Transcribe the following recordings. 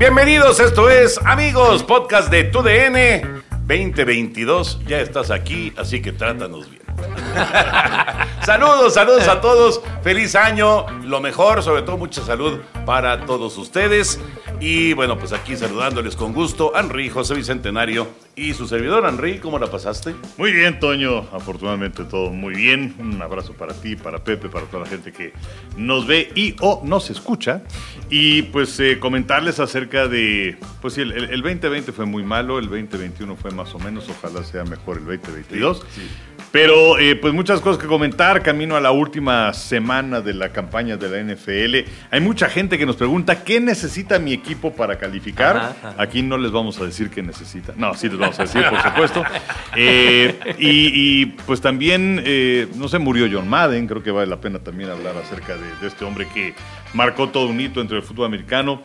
Bienvenidos, esto es Amigos, podcast de TUDN 2022. Ya estás aquí, así que trátanos bien. saludos, saludos a todos. Feliz año, lo mejor, sobre todo mucha salud para todos ustedes. Y bueno, pues aquí saludándoles con gusto, Henry, José Bicentenario y su servidor, Henry, ¿cómo la pasaste? Muy bien, Toño, afortunadamente todo muy bien. Un abrazo para ti, para Pepe, para toda la gente que nos ve y o nos escucha. Y pues eh, comentarles acerca de, pues sí, el, el, 2020 fue muy malo, el 2021 fue más o menos, ojalá sea mejor el 2022. Sí, sí. Pero eh, pues muchas cosas que comentar, camino a la última semana de la campaña de la NFL. Hay mucha gente que nos pregunta, ¿qué necesita mi equipo para calificar? Ajá, ajá. Aquí no les vamos a decir qué necesita. No, sí les vamos a decir, por supuesto. Eh, y, y, pues también, eh, no sé, murió John Madden, creo que vale la pena también hablar acerca de, de este hombre que marcó todo un hito entre el fútbol americano.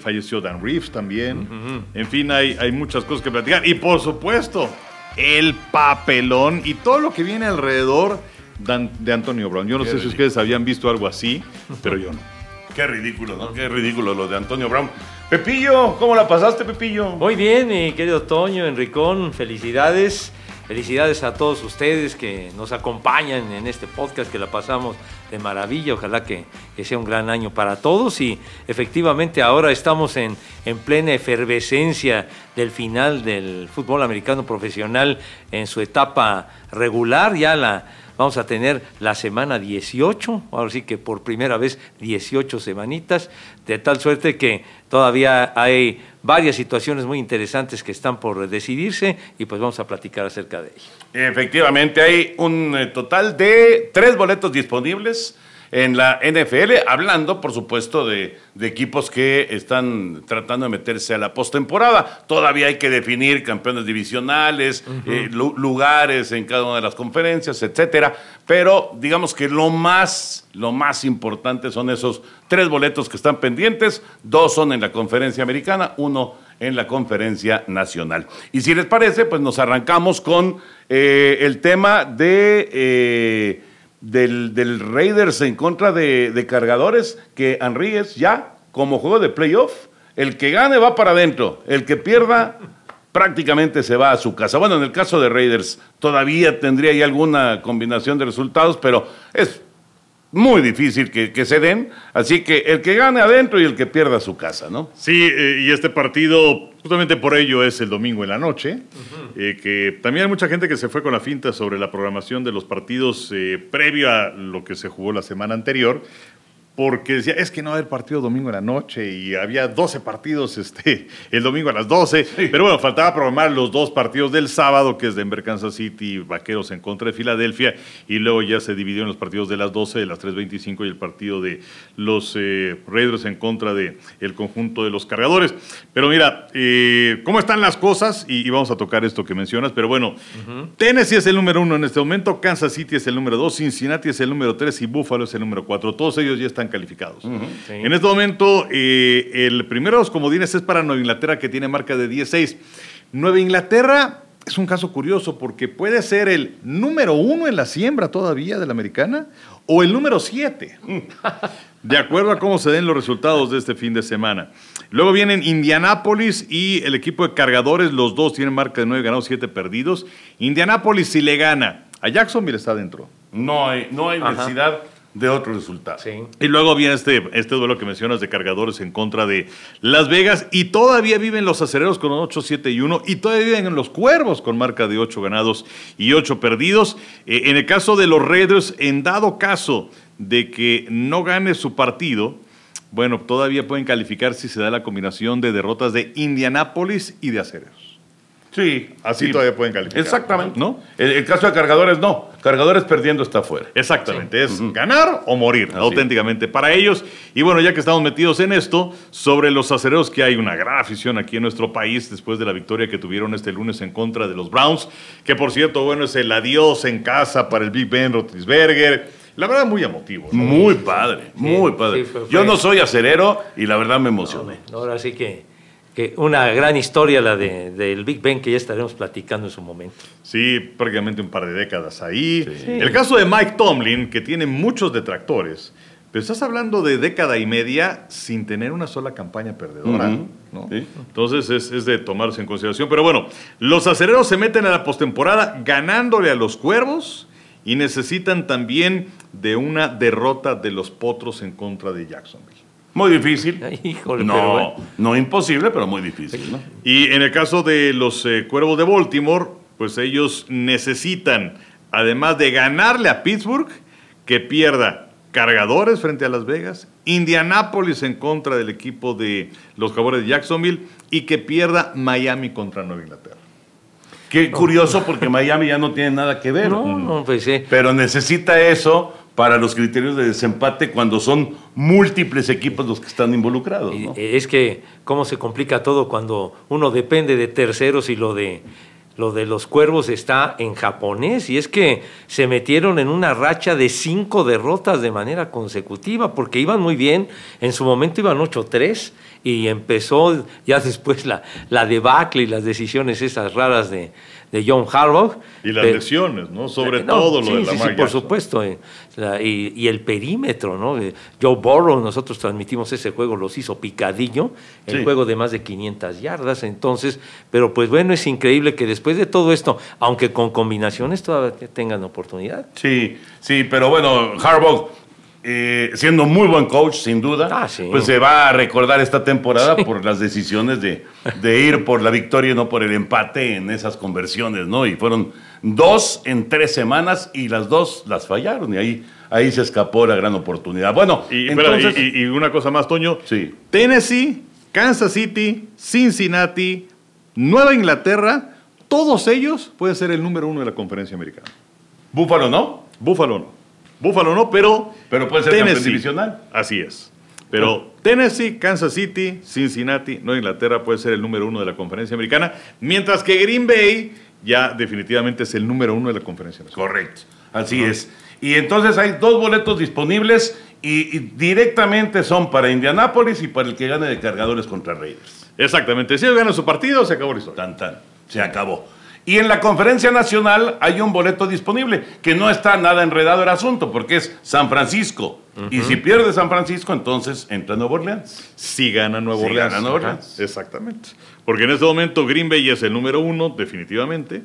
falleció Dan Reeves también. Uh -huh. En fin, hay, hay muchas cosas que platicar. Y por supuesto, el papelón y todo lo que viene alrededor de Antonio Brown. Yo no Qué sé ridículo. si ustedes habían visto algo así, pero yo no. Qué ridículo, ¿no? Qué ridículo lo de Antonio Brown. Pepillo, ¿cómo la pasaste, Pepillo? Muy bien, mi querido Toño, Enricón, felicidades. Felicidades a todos ustedes que nos acompañan en este podcast, que la pasamos de maravilla. Ojalá que, que sea un gran año para todos. Y efectivamente ahora estamos en, en, plena efervescencia del final del fútbol americano profesional en su etapa regular. Ya la vamos a tener la semana 18, ahora sí que por primera vez 18 semanitas, de tal suerte que todavía hay varias situaciones muy interesantes que están por decidirse y pues vamos a platicar acerca de ello. Efectivamente, hay un eh, total de tres boletos disponibles en la NFL, hablando, por supuesto, de, de, equipos que están tratando de meterse a la postemporada. Todavía hay que definir campeones divisionales, uh -huh. eh, lugares en cada una de las conferencias, etcétera. Pero digamos que lo más, lo más importante son esos tres boletos que están pendientes. Dos son en la conferencia americana, uno en la conferencia nacional. Y si les parece, pues nos arrancamos con eh, el tema de... Eh, del, del, Raiders en contra de, de cargadores, que Henry es ya como juego de playoff. El que gane va para adentro, el que pierda prácticamente se va a su casa. Bueno, en el caso de Raiders todavía tendría ahí alguna combinación de resultados, pero es muy difícil que, que, se den. Así que el que gane adentro y el que pierda su casa, ¿no? Sí, eh, y este partido, justamente por ello, es el domingo en la noche. Uh -huh. eh, que también hay mucha gente que se fue con la finta sobre la programación de los partidos eh, previo a lo que se jugó la semana anterior porque decía, es que no va a haber partido domingo en la noche y había 12 partidos este, el domingo a las 12. Sí. Pero bueno, faltaba programar los dos partidos del sábado, que es Denver, Kansas City, Vaqueros en contra de Filadelfia, y luego ya se dividió en los partidos de las 12, de las 3.25 y el partido de los eh, Raiders en contra del el conjunto de los cargadores. Pero mira, eh, ¿cómo están las cosas? Y, y, vamos a tocar esto que mencionas, pero bueno, uh -huh. Tennessee es el número uno en este momento, Kansas City es el número dos, Cincinnati es el número tres y Buffalo es el número cuatro. Todos ellos ya están calificados. Uh -huh. sí. En este momento, eh, el primero de los comodines es para Nueva Inglaterra, que tiene marca de 16. Nueva Inglaterra es un caso curioso porque puede ser el número uno en la siembra todavía de la americana o el número siete. De acuerdo a cómo se den los resultados de este fin de semana. Luego vienen Indianápolis y el equipo de cargadores, los dos tienen marca de 9 ganados, 7 perdidos. Indianápolis si le gana, a Jacksonville está dentro. No hay, no hay necesidad de otro resultado. Sí. Y luego viene este, este duelo que mencionas de cargadores en contra de Las Vegas y todavía viven los acereros con 8, 7 y 1 y todavía viven los cuervos con marca de 8 ganados y 8 perdidos. Eh, en el caso de los Raiders, en dado caso de que no gane su partido, bueno, todavía pueden calificar si se da la combinación de derrotas de Indianápolis y de acereros. Sí. Así sí. todavía pueden calificar. Exactamente. ¿No? El, el caso de cargadores, no. Cargadores perdiendo está fuera. Exactamente, es ganar o morir, Así auténticamente para ellos. Y bueno, ya que estamos metidos en esto, sobre los acereros, que hay una gran afición aquí en nuestro país después de la victoria que tuvieron este lunes en contra de los Browns, que por cierto, bueno, es el adiós en casa para el Big Ben Roethlisberger. La verdad, muy emotivo. ¿no? Muy padre, muy padre. sí, fue- Yo no soy acerero y la verdad me emocioné. Ahora sí que, que una gran historia la de, del Big Ben que ya estaremos platicando en su momento. Sí, prácticamente un par de décadas ahí. El caso de Mike Tomlin, que tiene muchos detractores, pero estás hablando de década y media sin tener una sola campaña perdedora. ¿no? sí. Entonces es, es de tomarse en consideración. Pero bueno, los acereros se meten a la postemporada ganándole a los cuervos y necesitan también de una derrota de los potros en contra de Jacksonville. Muy difícil. Híjole, no, pero bueno. no imposible, pero muy difícil, ¿no? Y en el caso de los eh, Cuervos de Baltimore, pues ellos necesitan, además de ganarle a Pittsburgh, que pierda cargadores frente a Las Vegas, Indianápolis en contra del equipo de los Jaguares de Jacksonville y que pierda Miami contra Nueva Inglaterra. Qué curioso porque Miami ya no tiene nada que ver. No, no, pues sí. Pero necesita eso para los criterios de desempate cuando son múltiples equipos los que están involucrados. Eh, Es que cómo se complica todo cuando uno depende de terceros y lo de lo de los cuervos está en japonés y es que se metieron en una racha de cinco derrotas de manera consecutiva porque iban muy bien, en su momento iban 8-3 y empezó ya después la, la debacle y las decisiones esas raras de, de John Harbaugh. Y las lesiones, ¿no? Sobre no, todo lo sí, de sí, la sí, por supuesto. eh, la- y, y el perímetro, ¿no? Eh, Joe Burrow, nosotros transmitimos ese juego, los hizo picadillo, el Sí. juego de más de 500 yardas, entonces, pero pues bueno, es increíble que después de todo esto, aunque con combinaciones todavía tengan oportunidad. Sí, sí, pero bueno, Harbaugh, eh, siendo muy buen coach, sin duda, Ah, sí. pues se va a recordar esta temporada por las decisiones de, de ir por la victoria y no por el empate en esas conversiones, ¿no? Y fueron dos en tres semanas y las dos las fallaron y ahí, ahí se escapó la gran oportunidad. Bueno, Y, espera, entonces... y- y- y una cosa más, Toño. Sí. Tennessee, Kansas City, Cincinnati, Nueva Inglaterra, todos ellos pueden ser el número uno de la conferencia americana. Búfalo, ¿no? Búfalo no. Búfalo no, pero. Pero puede ser campeón divisional. Así es. Pero Tennessee, Kansas City, Cincinnati, Nueva Inglaterra puede ser el número uno de la conferencia americana, mientras que Green Bay ya definitivamente es el número uno de la conferencia nacional. Correcto, así es. Y entonces hay dos boletos disponibles y, y directamente son para Indianápolis y para el que gane de cargadores contra Raiders. Exactamente. Si ellos ganan su partido, se acabó la historia. Tan, tan. Se acabó. Y en la conferencia nacional hay un boleto disponible, que no está nada enredado el asunto, porque es San Francisco. Y si pierde San Francisco, entonces entra Nuevo Orleans. Si gana Nuevo Si Orleans. gana Nueva Orleans. Exactamente. Porque en este momento Green Bay es el número uno, definitivamente.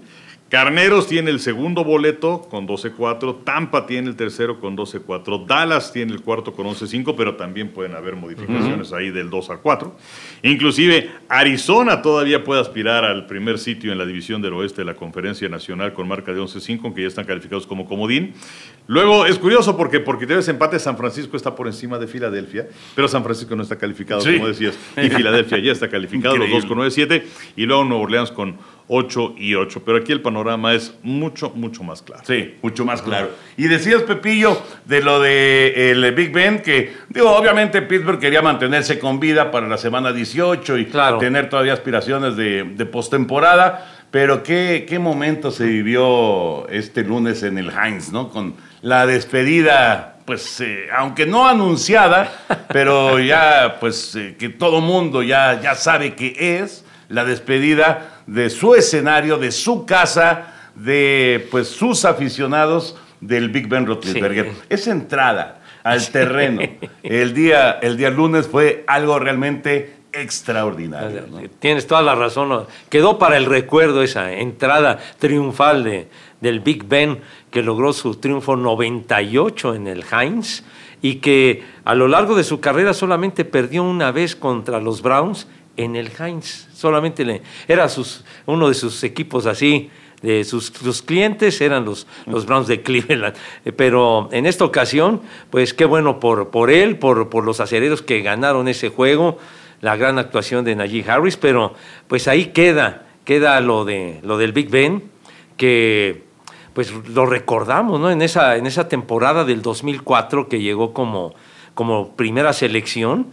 Carneros tiene el segundo boleto con 12-4. Tampa tiene el tercero con 12-4. Dallas tiene el cuarto con 11-5, pero también pueden haber modificaciones ahí del 2 al 4. Inclusive Arizona todavía puede aspirar al primer sitio en la división del oeste de la Conferencia Nacional con marca de 11-5, aunque ya están calificados como comodín. Luego es curioso porque porque tienes empate San Francisco está por encima de Filadelfia, pero San Francisco no está calificado, Sí. como decías, y Filadelfia ya está calificado, los dos con 9-7, y luego Nueva Orleans con 8 y 8. Pero aquí el panorama es mucho, mucho más claro. Sí, mucho más claro. Y decías, Pepillo, de lo de el Big Ben, que, digo, obviamente Pittsburgh quería mantenerse con vida para la semana 18 y Claro. tener todavía aspiraciones de, de postemporada. Pero qué, qué momento se vivió este lunes en el Heinz, ¿no? Con la despedida, pues, eh, aunque no anunciada, pero ya, pues, eh, que todo mundo ya, ya sabe que es la despedida de su escenario, de su casa, de pues sus aficionados del Big Ben Roethlisberger. Sí. Esa entrada al terreno el día, el día lunes fue algo realmente extraordinario. ¿no? Tienes toda la razón. ¿no? Quedó para el recuerdo esa entrada triunfal de, del Big Ben que logró su triunfo 98 en el Heinz y que a lo largo de su carrera solamente perdió una vez contra los Browns en el Heinz. Solamente era sus, uno de sus equipos así. De sus, sus clientes eran los, los Browns de Cleveland. Eh, Pero en esta ocasión, pues qué bueno por, por él, por, por los acereros que ganaron ese juego la gran actuación de Najee Harris, pero pues ahí queda, queda lo, de, lo del Big Ben, que pues lo recordamos, ¿no? En esa, en esa temporada del 2004 que llegó como, como primera selección.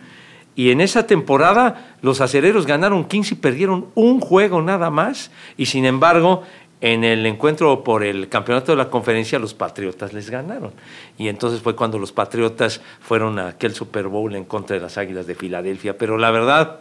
Y en esa temporada los acereros ganaron 15 y perdieron un juego nada más. Y sin embargo, en el encuentro por el campeonato de la conferencia, los Patriotas les ganaron. Y entonces fue cuando los Patriotas fueron a aquel Super Bowl en contra de las Águilas de Filadelfia. Pero la verdad,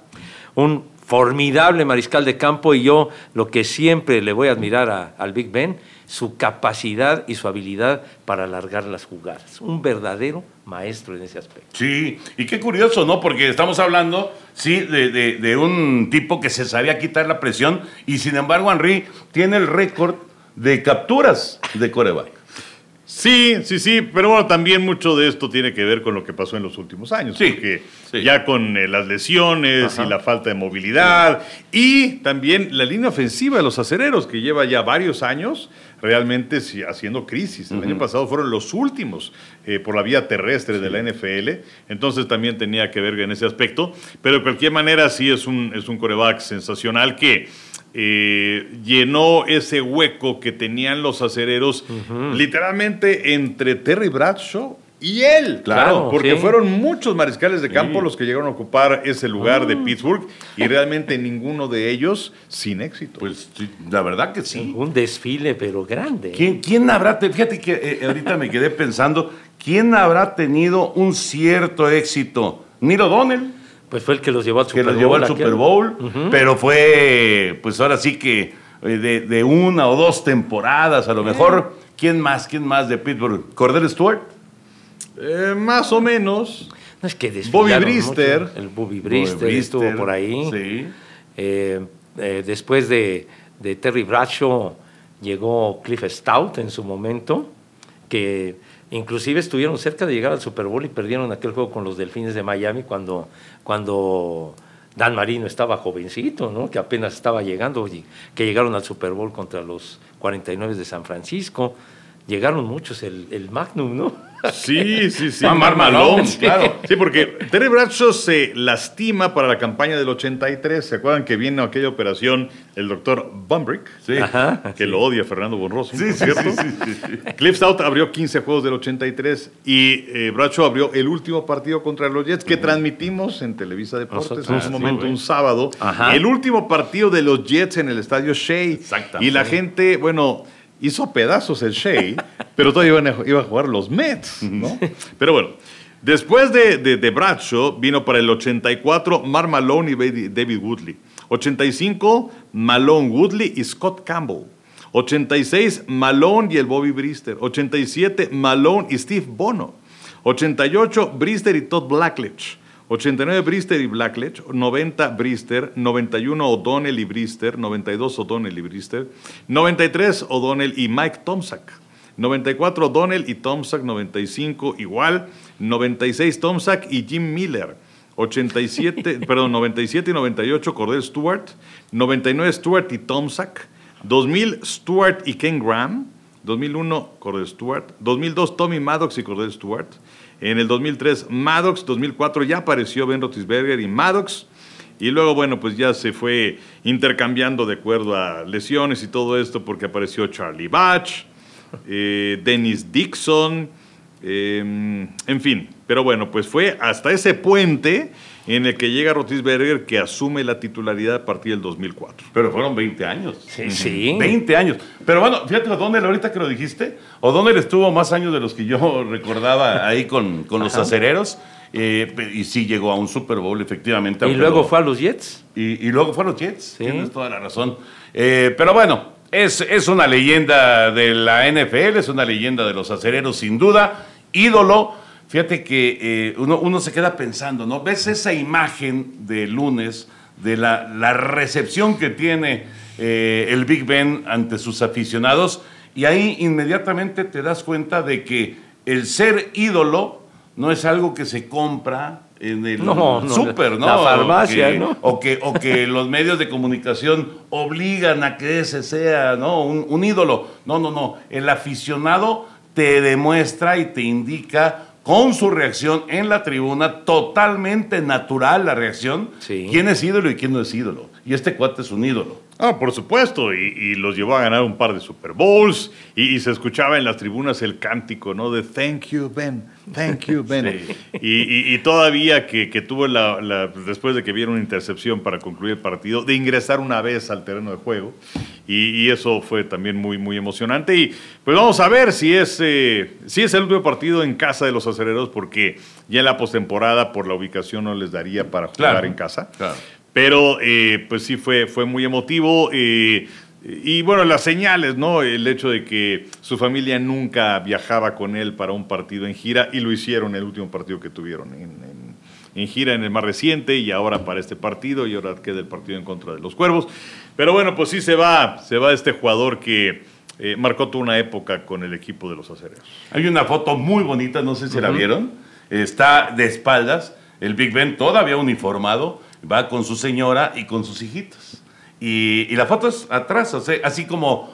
un formidable mariscal de campo y yo lo que siempre le voy a admirar al Big Ben, su capacidad y su habilidad para alargar las jugadas. Un verdadero maestro en ese aspecto. Sí, y qué curioso, ¿no? Porque estamos hablando, sí, de, un tipo que se sabía quitar la presión y sin embargo Henry tiene el récord de capturas de coreback. Sí, sí, sí, pero bueno, también mucho de esto tiene que ver con lo que pasó en los últimos años. Sí, porque sí. ya con eh, las lesiones Ajá. y la falta de movilidad y también la línea ofensiva de los acereros, que lleva ya varios años realmente sí, haciendo crisis. El año pasado fueron los últimos eh, por la vía terrestre de la NFL, entonces también tenía que ver en ese aspecto, pero de cualquier manera sí es un, es un coreback sensacional que eh, llenó ese hueco que tenían los acereros literalmente entre Terry Bradshaw y él. Claro, porque sí. fueron muchos mariscales de campo los que llegaron a ocupar ese lugar de Pittsburgh y realmente ninguno de ellos sin éxito. Pues la verdad que sí. Un desfile, pero grande. ¿Quién, quién habrá, te- fíjate que eh, ahorita me quedé pensando, ¿quién habrá tenido un cierto éxito? Niro Donnell, Pues fue el que los llevó al que Super los Bowl. llevó al. Super Bowl, pero fue, pues ahora sí que eh, de, de una o dos temporadas a lo mejor. ¿Quién más? ¿Quién más de Pittsburgh? ¿Cordell Stewart? Eh, más o menos. No es que Bobby Brister. mucho. El Bobby Brister, Bobby estuvo por ahí. sí. Eh, eh, después de, de Terry Bradshaw llegó Cliff Stout en su momento, que inclusive estuvieron cerca de llegar al Super Bowl y perdieron aquel juego con los Delfines de Miami cuando, cuando Dan Marino estaba jovencito, ¿no? que apenas estaba llegando, que llegaron al Super Bowl contra los 49 de San Francisco. Llegaron muchos, el, el Magnum, ¿no? Sí, sí, sí. Ah, Mark Malone, Sí. claro. Sí, porque Terry Bradshaw se lastima para la campaña del 83. ¿Se acuerdan que viene aquella operación el doctor Bumbrick? Sí. Ajá. Que lo odia Fernando Bonroso. Sí, cierto. Cliff Stout abrió 15 juegos del 83 y eh, Bradshaw abrió el último partido contra los Jets que transmitimos en Televisa Deportes en su sí, momento, un sábado. Ajá. El último partido de los Jets en el estadio Shea. Exactamente. Y la gente, bueno, hizo pedazos el Shea, pero todavía iban a, iba a jugar los Mets, ¿no? Pero bueno. Después de, de, de Bradshaw vino para el 84 Mark Malone y David Woodley. 85 Malone, Woodley y Scott Campbell. 86 Malone y el Bobby Brister. 87 Malone y Steve Bono. 88 Brister y Todd Blackledge. 89 Brister y Blackledge, 90 Brister, 91 O'Donnell y Brister, 92 O'Donnell y Brister, 93 O'Donnell y Mike Tomczak, 94 O'Donnell y Tomczak, 95 igual, 96 Tomczak y Jim Miller, 87, perdón, 97 y 98 Cordell Stewart, 99 Stewart y Tomczak, 2000 Stewart y Ken Graham, 2001 Cordell Stewart, 2002 Tommy Maddox y Cordell Stewart, en el 2003 Maddox, 2004 ya apareció Ben Roethlisberger y Maddox, y luego, bueno, pues ya se fue intercambiando de acuerdo a lesiones y todo esto porque apareció Charlie Batch, eh, Dennis Dixon, eh, en fin. Pero bueno, pues fue hasta ese puente en el que llega Roethlisberger que asume la titularidad a partir del 2004. Pero fueron 20 años. Sí, sí. 20 años. Pero bueno, fíjate, O'Donnell, ahorita que lo dijiste, O'Donnell estuvo más años de los que yo recordaba ahí con, con los acereros. eh, y sí llegó a un Super Bowl, efectivamente. Y luego lo- fue a los Jets. y, y luego fueron los Jets. Sí. Tienes toda la razón. Eh, pero bueno, es, es una leyenda de la NFL, es una leyenda de los acereros, sin duda. Ídolo. Fíjate que eh, uno, uno se queda pensando, ¿no? Ves esa imagen de lunes, de la, la recepción que tiene eh, el Big Ben ante sus aficionados, y ahí inmediatamente te das cuenta de que el ser ídolo no es algo que se compra en el No, no, súper, ¿no? la farmacia, O que- ¿no? O que, o que los medios de comunicación obligan a que ese sea ¿no? un, un ídolo. No, no, no. El aficionado te demuestra y te indica con su reacción en la tribuna, totalmente natural la reacción, Sí. quién es ídolo y quién no es ídolo. Y este cuate es un ídolo. Ah, por supuesto, y, y los llevó a ganar un par de Super Bowls y, y se escuchaba en las tribunas el cántico, ¿no? De Thank you, Ben, thank you, Ben. y, y- y todavía que, que tuvo la, la- después de que vieron una intercepción para concluir el partido, de ingresar una vez al terreno de juego. Y, y eso fue también muy, muy emocionante. Y pues vamos a ver si es, eh, si es el último partido en casa de los acereros, porque ya en la postemporada, por la ubicación, no les daría para jugar Claro, en casa. claro. Pero eh, pues sí fue, fue muy emotivo. eh, y bueno, las señales, ¿no? El hecho de que su familia nunca viajaba con él para un partido en gira y lo hicieron el último partido que tuvieron en, en- en gira en el más reciente y ahora para este partido y ahora queda el partido en contra de los Cuervos. Pero bueno, pues sí se va, se va este jugador que eh, marcó toda una época con el equipo de los acereros. Hay una foto muy bonita, no sé si la vieron. Está de espaldas, el Big Ben todavía uniformado, va con su señora y con sus hijitos. Y, y la foto es atrás, o sea, así como,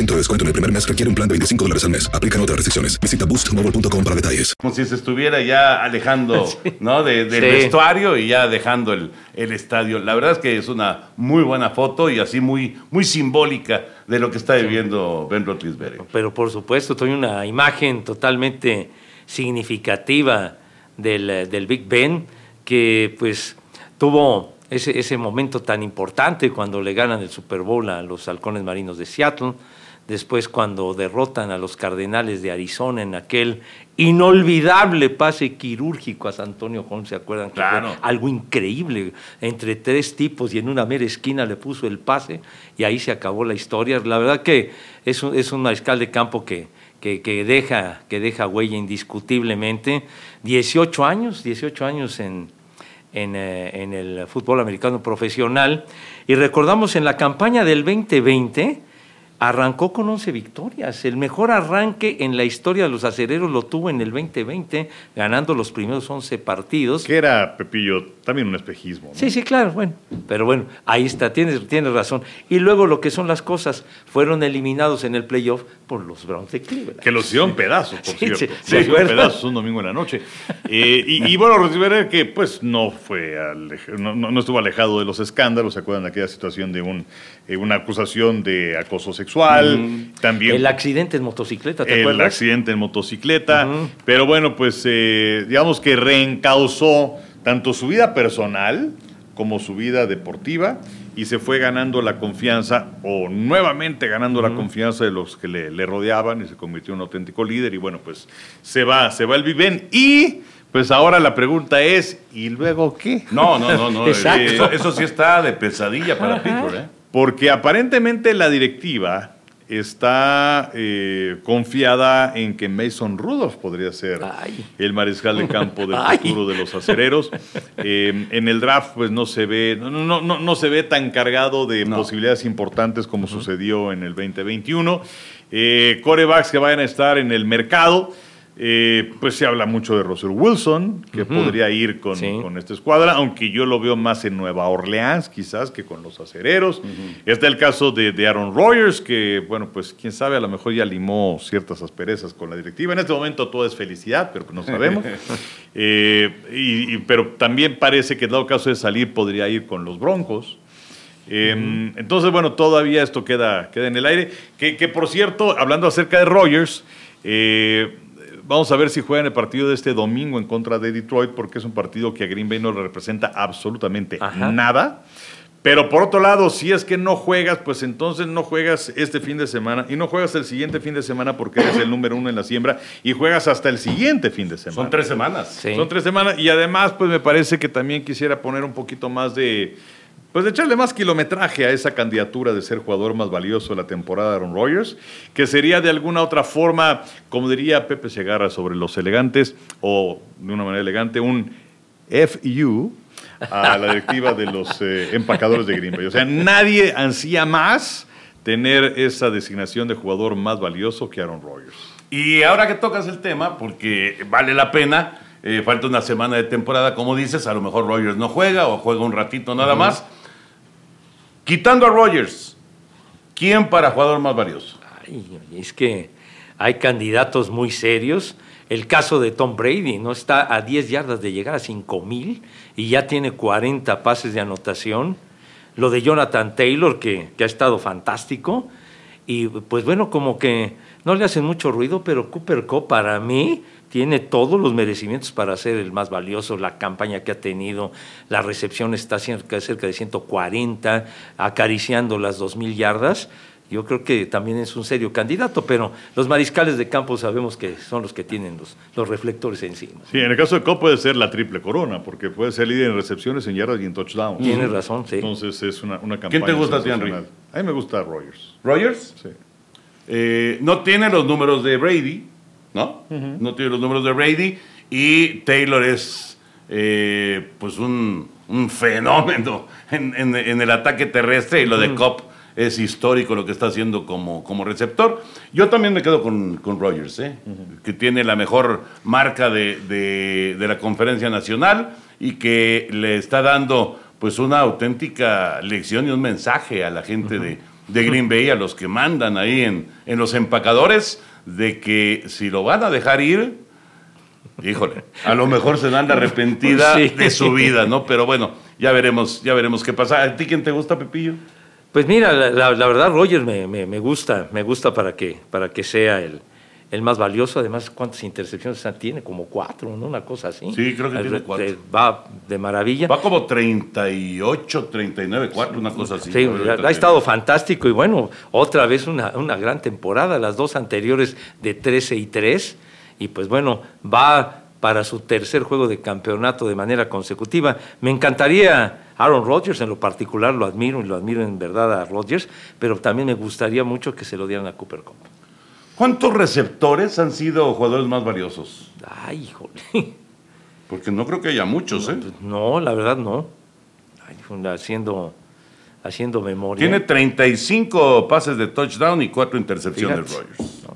de descuento en el primer mes requiere un plan de 25 dólares al mes. Aplican otras restricciones. Visita boostmobile.com para detalles. Como si se estuviera ya alejando ¿no? de- del Sí. vestuario y ya dejando el, el estadio. La verdad es que es una muy buena foto y así muy, muy simbólica de lo que está viviendo Ben Roethlisberger. Pero por supuesto, tengo una imagen totalmente significativa del, del Big Ben, que pues tuvo ese, ese momento tan importante cuando le ganan el Super Bowl a los halcones marinos de Seattle, después cuando derrotan a los Cardenales de Arizona en aquel inolvidable pase quirúrgico a San Antonio Holmes, ¿se acuerdan? Que fue Claro. algo increíble, entre tres tipos y en una mera esquina le puso el pase y ahí se acabó la historia. La verdad que es un, es un mariscal de campo que, que, que deja, que deja huella indiscutiblemente. 18 años, 18 años en, en, eh, en el fútbol americano profesional. Y recordamos en la campaña del 2020, arrancó con 11 victorias. El mejor arranque en la historia de los acereros lo tuvo en el 2020, ganando los primeros 11 partidos. Que era, Pepillo, también un espejismo. ¿no? Sí, sí, claro, bueno, pero bueno, ahí está, tienes, tienes razón. Y luego lo que son las cosas, fueron eliminados en el playoff por los Browns de Cleveland. Que los hicieron pedazos, por Sí, cierto. sí, los hicieron pedazos un domingo en la noche. Eh, y, y bueno, Roosevelt que pues no fue no, no- no estuvo alejado de los escándalos. ¿Se acuerdan de aquella situación de un, eh, una acusación de acoso sexual? También El accidente en motocicleta, ¿te el acuerdas? accidente en motocicleta. Pero bueno, pues eh, digamos que reencausó tanto su vida personal como su vida deportiva y se fue ganando la confianza o nuevamente ganando la confianza de los que le, le rodeaban y se convirtió en un auténtico líder y bueno, pues se va, se va el Viven y pues ahora la pregunta es, ¿y luego qué? No, no, no, no. Exacto. Eso, eso sí está de pesadilla para Pittsburgh, ¿eh? Porque aparentemente la directiva está eh, confiada en que Mason Rudolph podría ser Ay. el mariscal de campo del Ay. futuro de los acereros. Eh, en el draft, pues no se ve, no, no, no, no se ve tan cargado de No. posibilidades importantes como sucedió en el 2021. Eh, corebacks que vayan a estar en el mercado. Eh, pues se habla mucho de Russell Wilson, que podría ir con, Sí. con esta escuadra, aunque yo lo veo más en Nueva Orleans, quizás, que con los acereros. Está el caso de, de Aaron Rodgers, que, bueno, pues quién sabe, a lo mejor ya limó ciertas asperezas con la directiva. En este momento todo es felicidad, pero no sabemos. Eh, y- y- pero también parece que, dado caso de salir, podría ir con los Broncos. Eh, Entonces, bueno, todavía esto queda, queda en el aire. Que, que, por cierto, hablando acerca de Rogers, eh, vamos a ver si juegan el partido de este domingo en contra de Detroit, porque es un partido que a Green Bay no le representa absolutamente Ajá. nada. Pero por otro lado, si es que no juegas, pues entonces no juegas este fin de semana y no juegas el siguiente fin de semana porque eres el número uno en la siembra y juegas hasta el siguiente fin de semana. Son tres semanas. Sí. Son tres semanas y además pues me parece que también quisiera poner un poquito más de, pues de echarle más kilometraje a esa candidatura de ser jugador más valioso de la temporada de Aaron Rodgers, que sería de alguna otra forma, como diría Pepe Segarra sobre los elegantes, o de una manera elegante, un FU a la directiva de los eh, empacadores de Green Bay. O sea, nadie ansía más tener esa designación de jugador más valioso que Aaron Rodgers. Y ahora que tocas el tema, porque vale la pena, eh, falta una semana de temporada, como dices, a lo mejor Rogers no juega o juega un ratito nada más. Quitando a Rogers, ¿quién para jugador más valioso? Ay, es que hay candidatos muy serios. El caso de Tom Brady, ¿no? Está a 10 yardas de llegar a 5 mil y ya tiene 40 pases de anotación. Lo de Jonathan Taylor, que, ha estado fantástico. Y pues bueno, como que no le hacen mucho ruido, pero Cooper Cup para mí tiene todos los merecimientos para ser el más valioso, la campaña que ha tenido, la recepción está cerca, cerca de 140, acariciando las 2.000 yardas. Yo creo que también es un serio candidato, pero los mariscales de campo sabemos que son los que tienen los, los reflectores encima. Sí, en el caso de Cobb puede ser la triple corona, porque puede ser líder en recepciones, en yardas y en touchdowns. Tienes razón, sí. Entonces es una, una campaña. ¿Quién te gusta. Henry? A mí me gusta Rogers. ¿Rogers? Sí. Eh, no tiene los números de Brady, ¿no? No tiene los números de Brady. Y Taylor es eh, pues un, un fenómeno en, en- en el ataque terrestre y lo de Cobb es histórico lo que está haciendo como, como receptor. Yo también me quedo con, con Rogers, ¿eh? que tiene la mejor marca de, de- de la conferencia nacional y que le está dando pues una auténtica lección y un mensaje a la gente de, de Green Bay, a los que mandan ahí en, en los empacadores, de que si lo van a dejar ir, híjole, a lo mejor se dan la arrepentida Sí. de su vida, ¿no? Pero bueno, ya veremos, ya veremos qué pasa. ¿A ti quién te gusta, Pepillo? Pues mira, la, la- la verdad, Rogers me, me- me gusta, me gusta para que, para que sea el, el más valioso. Además, ¿cuántas intercepciones tiene? Como cuatro, ¿no? Una cosa así. Sí, creo que tiene cuatro. Va de maravilla. Va como 38, 39, 4, una cosa así. Sí, ver, ha estado fantástico y bueno, otra vez una, una gran temporada, las dos anteriores de 13 y 3 y pues bueno, va para su tercer juego de campeonato de manera consecutiva. Me encantaría Aaron Rodgers, en lo particular lo admiro y lo admiro en verdad a Rodgers, pero también me gustaría mucho que se lo dieran a Cooper Cup. ¿Cuántos receptores han sido jugadores más valiosos? Ay, híjole. Porque no creo que haya muchos, ¿eh? No, la verdad no. Ay, haciendo, haciendo memoria. Tiene 35 pases de touchdown y 4 intercepciones Fíjate. Rogers. No,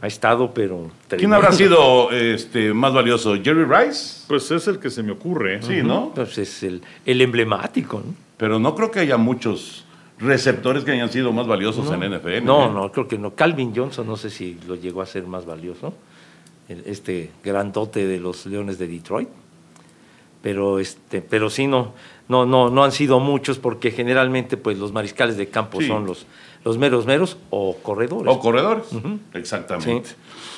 ha estado, pero... ¿Quién habrá sido este, más valioso? ¿Jerry Rice? Pues es el que se me ocurre. Sí, ¿no? Pues es el, el emblemático, ¿no? Pero no creo que haya muchos receptores que hayan sido más valiosos en NFL. No, ¿eh? no, creo que no. Calvin Johnson, no sé si lo llegó a ser más valioso, este grandote de los Leones de Detroit. Pero, este, pero sí, no, no, no, no han sido muchos porque generalmente pues, los mariscales de campo Sí. son los, los meros meros o corredores. O corredores. Exactamente.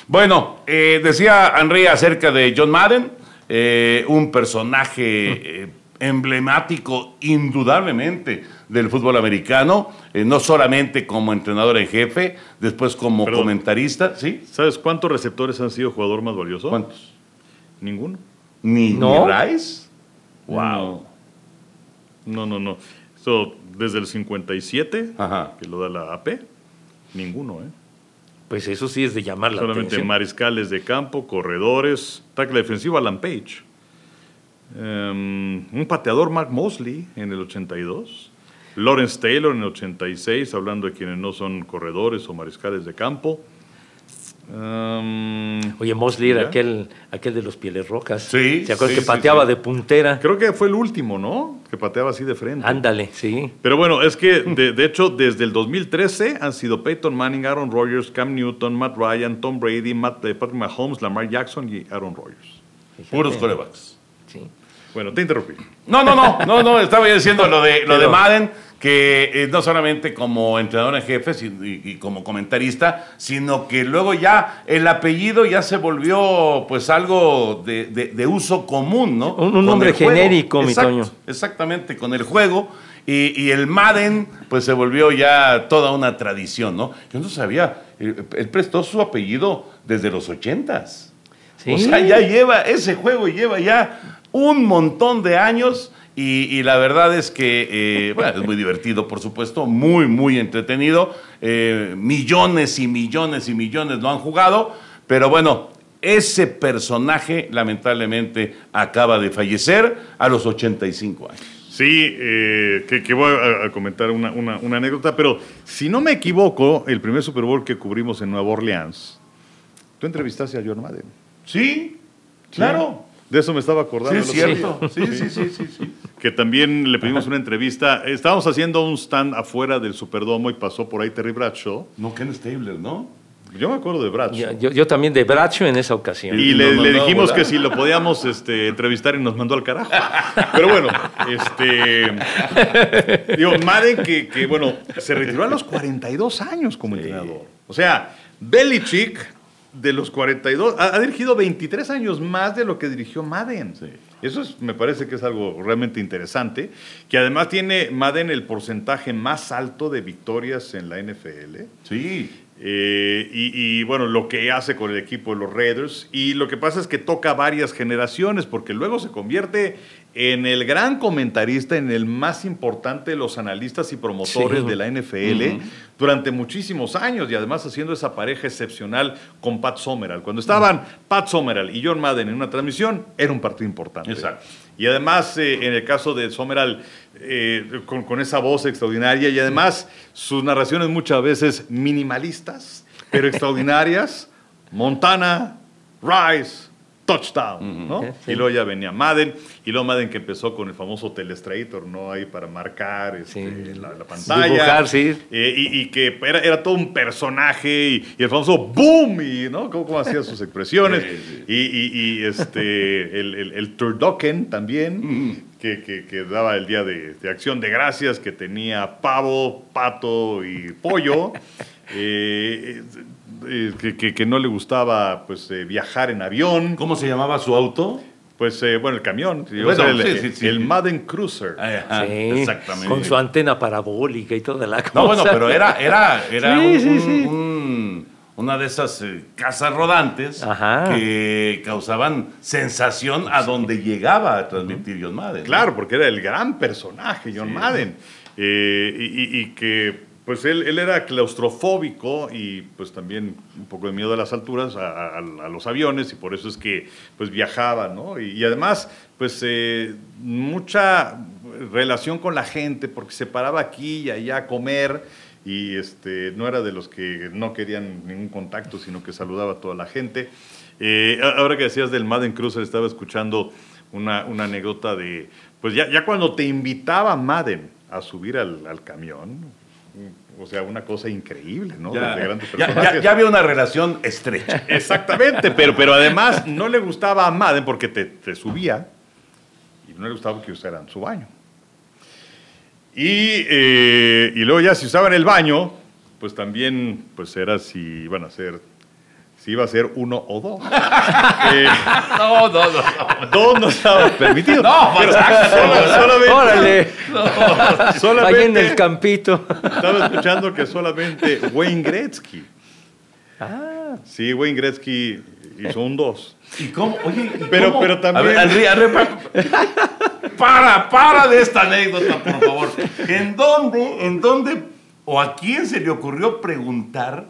Bueno, eh, decía Henry acerca de John Madden, eh, un personaje eh, emblemático, indudablemente, del fútbol americano, eh, no solamente como entrenador en jefe, después como Perdón. comentarista, ¿sí? ¿Sabes cuántos receptores han sido jugador más valioso? ¿Cuántos? Ninguno. ¿Ni, ¿No? ni Rice? Wow. No, no, no. Esto desde el 57, Ajá. que lo da la AP, ninguno, ¿eh? Pues eso sí es de llamar la Solamente atención. mariscales de campo, corredores, tackle defensivo Alan Page. Em, un pateador Mark Mosley en el 82. Lawrence Taylor en el 86, hablando de quienes no son corredores o mariscales de campo. Em, Oye, Mosley era aquel, aquel de los pieles rocas. Sí, ¿Se acuerdan sí, que pateaba sí. de puntera? creo que fue el último, ¿no? Que pateaba así de frente. Ándale, sí. Pero bueno, es que de, de hecho desde el 2013 han sido Peyton Manning, Aaron Rodgers, Cam Newton, Matt Ryan, Tom Brady, Matt, eh, Patrick Mahomes, Lamar Jackson y Aaron Rodgers. Fíjate. Puros corebacks. Bueno, te interrumpí. No, no, no, no, no, estaba yo diciendo lo de, lo de Madden, que eh, no solamente como entrenador en jefe si- y, y como comentarista, sino que luego ya el apellido ya se volvió pues algo de, de- de uso común, ¿no? Un- nombre genérico, mi Exacto, Toño. Exactamente, con el juego. Y, y el Madden, pues se volvió ya toda una tradición, ¿no? Yo no sabía, él, él prestó su apellido desde los ochentas. Sí. O sea, ya lleva, ese juego lleva ya un montón de años y, y la verdad es que, eh, bueno, es muy divertido, por supuesto, muy, muy entretenido. Eh, millones y millones y millones lo han jugado, pero bueno, Ese personaje lamentablemente acaba de fallecer a los 85 años. Sí, eh, que, que voy a, a comentar una, una- una anécdota, pero si no me equivoco, el primer Super Bowl que cubrimos en Nueva Orleans, tú entrevistaste a John Madden. Sí, claro. De eso me estaba Sí, acordando. día. cierto. Sí, sí, sí, sí, sí. Que también le pedimos una entrevista. Estábamos haciendo un stand afuera del Superdomo y pasó por ahí Terry Bradshaw. No, Ken Stabler, ¿no? Yo me acuerdo de Bradshaw. Yo, también de Bracho en esa ocasión. Y Y le, dijimos que si lo podíamos este, entrevistar y nos mandó al carajo. Pero bueno, este. Digo, Madden que, que, bueno, se retiró a los 42 años como entrenador. O sea, Belichick, de los 42, ha, ha dirigido 23 años más de lo que dirigió Madden. Sí. Eso es- me parece que es algo realmente interesante. Que además tiene Madden el porcentaje más alto de victorias en la NFL. Sí. Eh, y, y, bueno, lo que hace con el equipo de los Raiders. Y lo que pasa es que toca varias generaciones, porque luego se convierte en el gran comentarista, en el más importante de los analistas y promotores Sí. de la NFL durante muchísimos años y además haciendo esa pareja excepcional con Pat Sommeral. Cuando estaban Pat Sommeral y John Madden en una transmisión, era un partido importante. Exacto. Y además, eh, en el caso de Sommeral, eh, con, con esa voz extraordinaria y además sus narraciones muchas veces minimalistas, pero extraordinarias. Montana, Rice, touchdown, ¿no? Sí. Y luego ya venía Madden, y luego Madden que empezó con el famoso Telestrator, ¿no? Ahí para marcar este, Sí. la, la pantalla. Dibujar, sí. Eh, y, y que era, era todo un personaje, y, y el famoso boom, y ¿no? Cómo, cómo hacía sus expresiones. Y, y- y, este, el, el, el turducken también, que, que- que daba el día de, de acción de gracias, que tenía pavo, pato y pollo. eh, eh, que, que- que no le gustaba pues eh, viajar en avión, ¿Cómo se llamaba su auto? pues eh, bueno, el camión, Bueno, el, sí, el Madden Cruiser. Ajá, Sí, exactamente. Con su antena parabólica y toda la cosa. No, bueno, pero era, era, era Sí, un- sí, un- sí. un- una de esas eh, casas rodantes Ajá. que causaban sensación a donde llegaba a transmitir John Madden. ¿no? Claro, porque era el gran personaje, John Madden. Eh, y, y- y que, pues él, él era claustrofóbico y pues también un poco de miedo a las alturas, a, los aviones, y por eso es que pues viajaba, ¿no? Y, además, pues eh, mucha relación con la gente, porque se paraba aquí y allá a comer. Y este, no era de los que no querían ningún contacto, sino que saludaba a toda la gente. Eh, ahora que decías del Madden Cruiser, estaba escuchando una, una anécdota de, pues ya, ya cuando te invitaba Madden a subir al camión, o sea, una cosa increíble, ¿no? Ya, grandes había una relación estrecha. Exactamente, pero, pero además no le gustaba a Madden porque te, te subía y no le gustaba que usaran su baño. Y, eh, y luego ya si usaban el baño, pues también pues era si iban a ser, si iba a ser uno o dos. Eh, No, no, no. dos no estaba permitido. No, pero sola- solamente, Órale, solamente ahí en el campito. estaba escuchando que solamente Wayne Gretzky. Ah, Sí, Wayne Gretzky hizo un dos. ¿Y cómo? Oye, ¿y Pero- cómo? pero también- A ver, a para, para de esta anécdota, por favor. ¿En dónde, en dónde o a quién se le ocurrió preguntar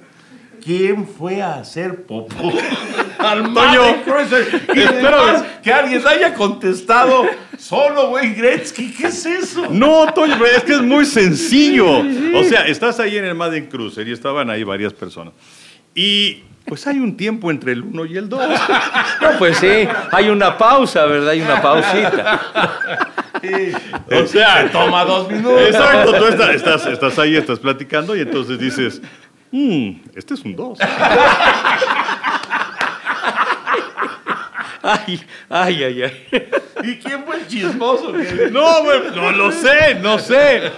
quién fue a hacer popó al Madden Cruiser? Y además que alguien haya contestado solo Wayne Gretzky. ¿Qué es eso? No, Toño, pero es que es muy sencillo. O sea, estás ahí en el Madden Cruiser y estaban ahí varias personas. Y pues hay un tiempo entre el 1 y el 2. no, pues sí, hay una pausa, ¿verdad? Hay una pausita. O sea, Se toma dos minutos. Exacto, tú estás, estás, estás ahí, estás platicando y entonces dices, "Mm, este es un 2. Ay, ay, ay, ay. ¿Y quién fue el chismoso? No, güey, no lo sé, no sé.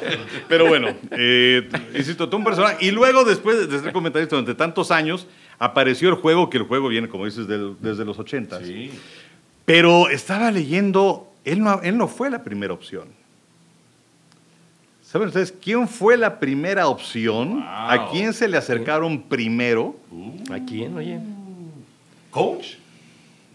Pero bueno, eh, insisto, tú un personaje. Y luego, después de ser comentarista durante tantos años, apareció el juego, que el juego viene, como dices, del- desde los 80. Sí. Pero estaba leyendo, él no, él no fue la primera opción. ¿Saben ustedes quién fue la primera opción? ¿A quién se le acercaron primero? ¿A quién, oye? ¿Coach?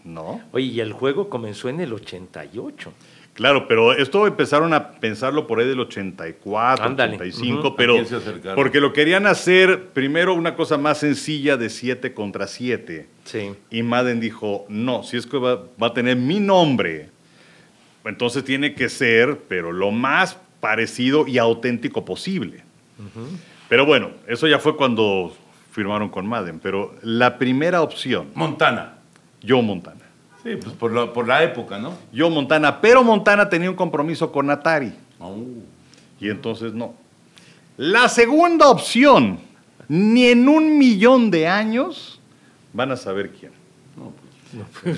No. Oye, y el juego comenzó en el 88. Claro, pero esto empezaron a pensarlo por ahí del 84, Ándale. 85, Ujú. ¿A pero quién se acercaron? porque lo querían hacer primero una cosa más sencilla de 7 contra 7. Sí. Y Madden dijo, no, si es que va, va a tener mi nombre, entonces tiene que ser, pero lo más parecido y auténtico posible. Pero bueno, eso ya fue cuando firmaron con Madden. Pero la primera opción, Montana. Joe Montana. Sí, pues por, la- por la época, ¿no? Joe Montana, pero Montana tenía un compromiso con Atari. Oh. Y entonces no. La segunda opción, ni en un millón de años van a saber quién.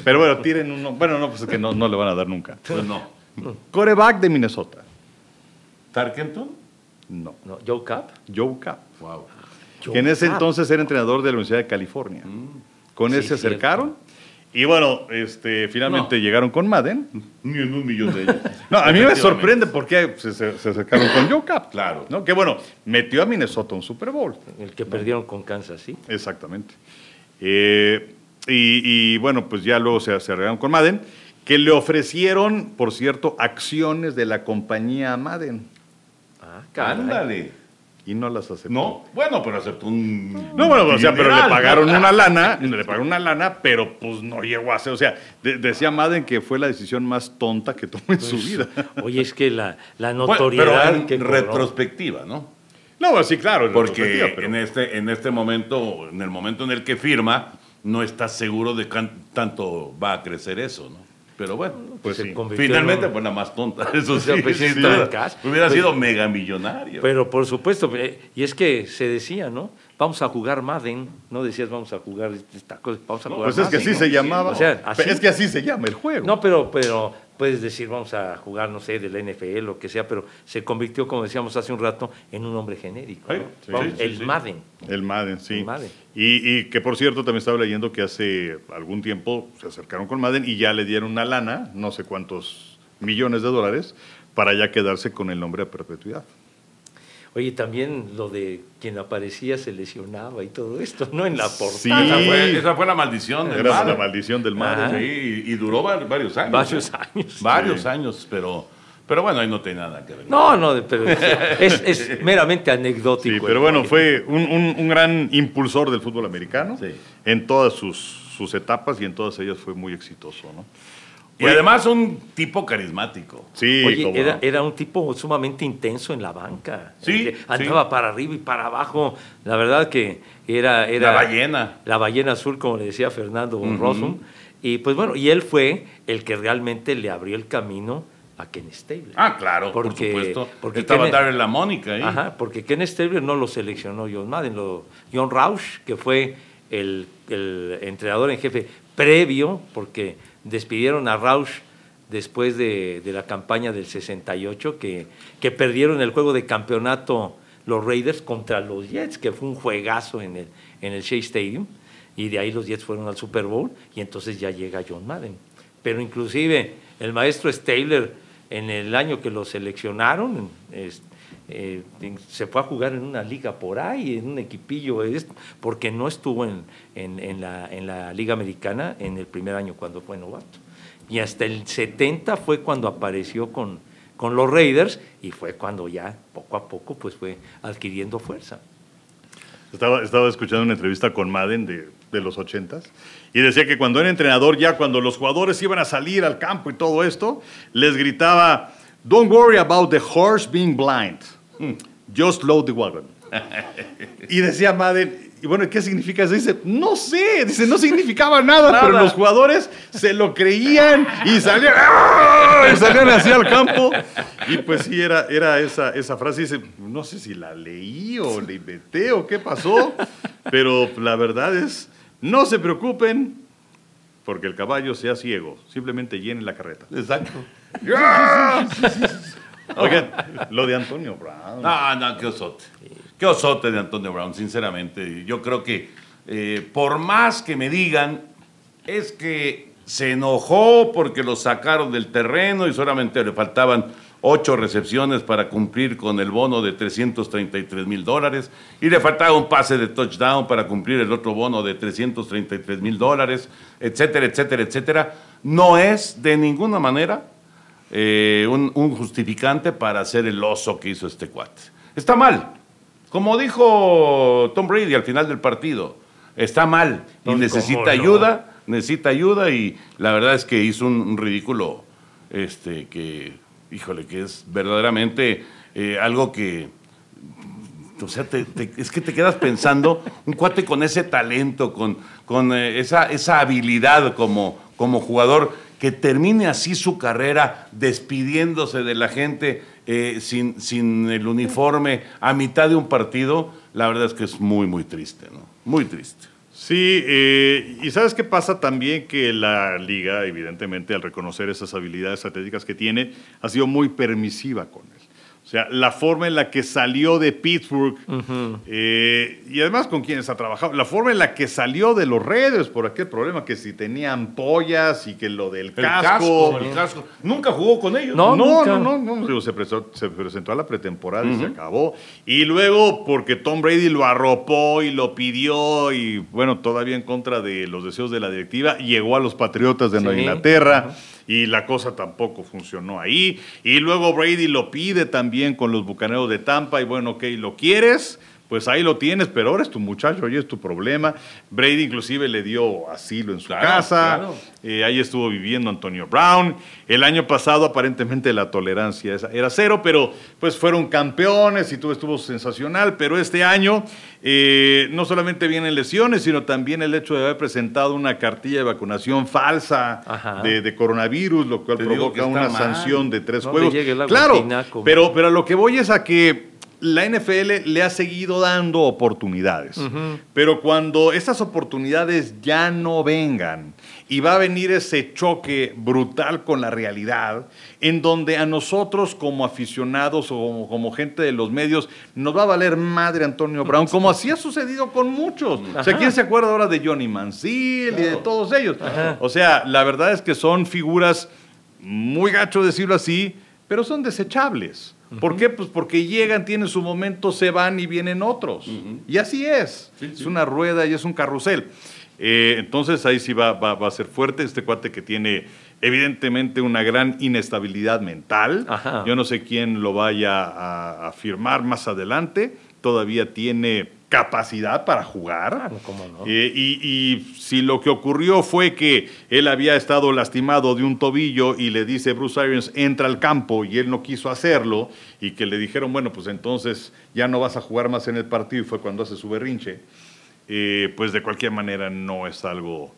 Pero bueno, tiren uno. Bueno, no, pues es que no, no le van a dar nunca. Pues no. Coreback de Minnesota. ¿Tarkenton? No. No, Joe Cap. Joe Cap. Wow. Joe que en ese Cap. entonces era entrenador de la Universidad de California. Con Sí, él se cierto. acercaron. Y bueno, este, finalmente No. llegaron con Madden. Ni en un millón de ellos. No, a mí me sorprende por qué se, se- se acercaron con Joe Cap. Claro. ¿no? Que bueno, metió a Minnesota un Super Bowl. El que perdieron con Kansas, ¿sí? Exactamente. Eh, y, y, bueno, pues ya luego se, se arreglaron con Madden, que le ofrecieron, por cierto, acciones de la compañía Madden. Ah, caray. Ándale. Y no las aceptó. No, bueno, pero aceptó un. No, bueno, o sea, pero le pagaron una lana, le pagaron una lana, pero pues no llegó a ser, o sea, de- decía Madden que fue la decisión más tonta que tomó en su vida. Oye, es que la, la Bueno, notoriedad pero en que retrospectiva, ¿no? No, bueno, sí, claro, en Porque retrospectiva, pero- en este, en este momento, en el momento en el que firma, no está seguro de tanto va a crecer eso, ¿no? Pero bueno, pues se sí. finalmente en- fue la más tonta, eso sí. pues, sí, hubiera Pues- sido mega millonario. Pero por supuesto, eh, y es que se decía, ¿no? Vamos a jugar Madden, no decías vamos a jugar esta cosa, vamos a No, jugar Pues es que así ¿no? se llamaba. O sea, así. Es que así se llama el juego. No, pero, pero puedes decir, vamos a jugar, no sé, del NFL, lo que sea, pero se convirtió, como decíamos hace un rato, en un nombre genérico. ¿no? Sí, Vamos, sí, sí, el sí. Madden. El Madden, sí. El Madden. Y, y que por cierto, también estaba leyendo que hace algún tiempo se acercaron con Madden y ya le dieron una lana, no sé cuántos millones de dólares, para ya quedarse con el nombre a perpetuidad. Oye, también lo de quien aparecía se lesionaba y todo esto, ¿no? En la portada. Sí. esa, fue, esa fue la maldición del Era la maldición del. Madden. Sí, y, y duró va- varios años. Varios ¿eh? años. Varios años, pero, pero bueno, ahí no tiene nada que ver. No, no, pero es, es meramente anecdótico. Sí, pero bueno, fue un, un- un gran impulsor del fútbol americano Sí. en todas sus, sus etapas y en todas ellas fue muy exitoso, ¿no? Y además un tipo carismático. Sí, Oye, cómo era, no. era un tipo sumamente intenso en la banca. Sí, Que andaba sí. para arriba y para abajo. La verdad que era, era... La ballena. La ballena azul, como le decía Fernando Rosum. Y pues bueno, y él fue el que realmente le abrió el camino a Ken Stabler. Ah, claro, Porque- por supuesto. porque Estaba Ken- Darrell la Mónica ahí. Ajá, porque Ken Stabler no lo seleccionó John Madden, lo, John Rausch, que fue el, el entrenador en jefe previo, porque despidieron a Rausch después de, la campaña del 68, que, que perdieron el juego de campeonato los Raiders contra los Jets, que fue un juegazo en el, en el Shea Stadium, y de ahí los Jets fueron al Super Bowl, y entonces ya llega John Madden. Pero inclusive el maestro Stabler, en el año que lo seleccionaron, es- eh, se fue a jugar en una liga por ahí, en un equipillo, porque no estuvo en, en- en la, en la liga americana en el primer año cuando fue novato. Y hasta el 70 fue cuando apareció con, con los Raiders y fue cuando ya poco a poco pues fue adquiriendo fuerza. Estaba, estaba escuchando una entrevista con Madden de, de los ochentas y decía que cuando era entrenador, ya cuando los jugadores iban a salir al campo y todo esto, les gritaba, Don't worry about the horse being blind. Just load the wagon. y decía Madden, y bueno, ¿qué significa eso? Dice, no sé, dice, no significaba nada, pero los jugadores se lo creían y salían, ¡ah! y salían así al campo. Y pues sí, era, era esa, esa frase, dice, no sé si la leí o la inventé o qué pasó, pero la verdad es, no se preocupen porque el caballo sea ciego, simplemente llenen la carreta. Exacto. Oigan, lo de Antonio Brown. No, no, qué osote. Qué osote de Antonio Brown, sinceramente. Yo creo que eh, por más que me digan, es que se enojó porque lo sacaron del terreno y solamente le faltaban ocho recepciones para cumplir con el bono de 333 mil dólares y le faltaba un pase de touchdown para cumplir el otro bono de 333 mil dólares, etcétera, etcétera, etcétera. No es de ninguna manera eh, un, un justificante para hacer el oso que hizo este cuate. Está mal. Como dijo Tom Brady al final del partido, está mal y necesita ayuda, necesita ayuda y la verdad es que hizo un, un ridículo este que, híjole, que es verdaderamente eh, algo que, o sea, te- te- es que te quedas pensando, un cuate con ese talento, con, con eh, esa, esa habilidad como, como jugador, que termine así su carrera despidiéndose de la gente eh, sin, sin el uniforme a mitad de un partido, la verdad es que es muy, muy triste, ¿no? Muy triste. Sí, eh, y ¿sabes qué pasa también? Que la liga, evidentemente, al reconocer esas habilidades atléticas que tiene, ha sido muy permisiva con él. O sea, la forma en la que salió de Pittsburgh, eh, y además con quienes ha trabajado, la forma en la que salió de los Raiders por aquel problema que si tenían pollas y que lo del El casco. el casco. Nunca jugó con ellos. No, No, nunca. no, no, no, digo, se, presentó, se presentó a la pretemporada y se acabó. Y luego, porque Tom Brady lo arropó y lo pidió, y bueno, todavía en contra de los deseos de la directiva, llegó a los Patriotas de Nueva Sí. Inglaterra y la cosa tampoco funcionó ahí. Y luego Brady lo pide también con los bucaneros de Tampa, y bueno, ok, lo quieres. Pues ahí lo tienes, pero ahora es tu muchacho, hoy es tu problema. Brady inclusive le dio asilo en su Claro, casa. claro. Eh, ahí estuvo viviendo Antonio Brown. El año pasado aparentemente la tolerancia era cero, pero pues fueron campeones y todo estuvo sensacional. Pero este año eh, no solamente vienen lesiones, sino también el hecho de haber presentado una cartilla de vacunación falsa de, de coronavirus, lo cual Te provoca una mal. sanción de tres No juegos. Claro, pero, pero a lo que voy es a que la NFL le ha seguido dando oportunidades. Pero cuando esas oportunidades ya no vengan y va a venir ese choque brutal con la realidad, en donde a nosotros como aficionados o como, como gente de los medios nos va a valer madre Antonio Brown, como así ha sucedido con muchos. O sea, ¿quién se acuerda ahora de Johnny Manziel y de todos ellos? O sea, la verdad es que son figuras muy gacho decirlo así, pero son desechables. ¿Por qué? Pues porque llegan, tienen su momento, se van y vienen otros. Y así es. Es una rueda y es un carrusel. Eh, entonces ahí sí va, va- va a ser fuerte este cuate que tiene evidentemente una gran inestabilidad mental. Ajá. Yo no sé quién lo vaya a, a firmar más adelante. Todavía tiene capacidad para jugar. Ah, ¿cómo no? Eh, y, y si lo que ocurrió fue que él había estado lastimado de un tobillo y le dice Bruce Arians, entra al campo y él no quiso hacerlo y que le dijeron, bueno, pues entonces ya no vas a jugar más en el partido y fue cuando hace su berrinche, eh, pues de cualquier manera no es algo,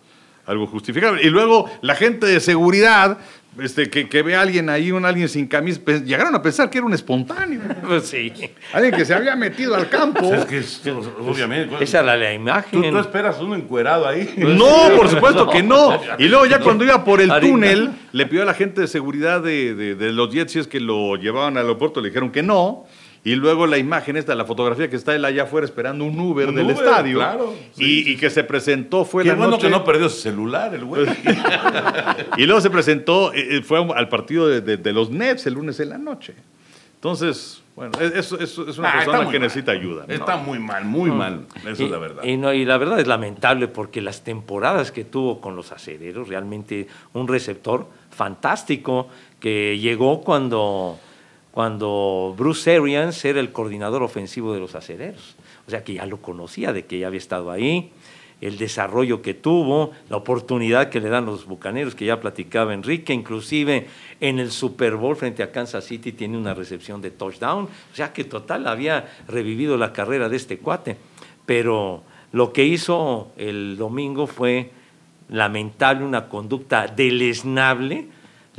algo justificable. Y luego la gente de seguridad, este, que, que ve a alguien ahí, un alguien sin camisa, pues, llegaron a pensar que era un espontáneo. Pues sí. Alguien que se había metido al campo. Es que es- obviamente. Esa era la ¿Tú, imagen. tú esperas uno encuerado ahí. No, por supuesto que no. Y luego ya cuando iba por el túnel, le pidió a la gente de seguridad de, de- de los Jets si es que lo llevaban al aeropuerto, le dijeron que no. Y luego la imagen esta, la fotografía que está él allá afuera esperando un Uber Un del Uber, estadio. claro. y, y que se presentó, fue Qué la bueno noche. que no perdió su celular, el güey. Y luego se presentó, eh, eh, fue al partido de, de- de los Nets el lunes en la noche. Entonces, bueno, es, es- es una Ah, persona que mal. necesita ayuda. ¿no? Está muy mal, muy mal. Eso y, es la verdad. Y, no, y la verdad es lamentable porque las temporadas que tuvo con los acereros, realmente un receptor fantástico que llegó cuando, cuando Bruce Arians era el coordinador ofensivo de los acereros. O sea que ya lo conocía, de que ya había estado ahí, el desarrollo que tuvo, la oportunidad que le dan los bucaneros, que ya platicaba Enrique, inclusive en el Super Bowl frente a Kansas City tiene una recepción de touchdown. O sea que total había revivido la carrera de este cuate. Pero lo que hizo el domingo fue lamentable, una conducta deleznable,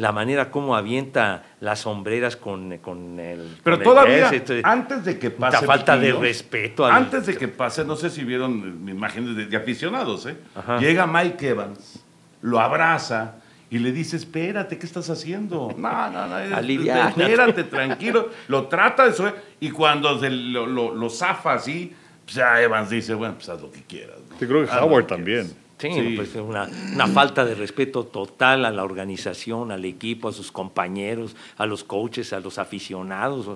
la manera como avienta las sombreras con, con el... Pero con todavía, antes de que la pase. falta de respeto. al- Antes de que pase, no sé si vieron imágenes de, de aficionados, ¿eh? Ajá. Llega Mike Evans, lo abraza y le dice: Espérate, ¿qué estás haciendo? No, no, no. Espérate, tranquilo. Lo trata de suave y cuando se lo, lo, lo zafa así, pues ya Evans dice: Bueno, pues haz lo que quieras. ¿no? Sí, creo que Haz Howard también. Sí, Sí. pues una, una falta de respeto total a la organización, al equipo, a sus compañeros, a los coaches, a los aficionados.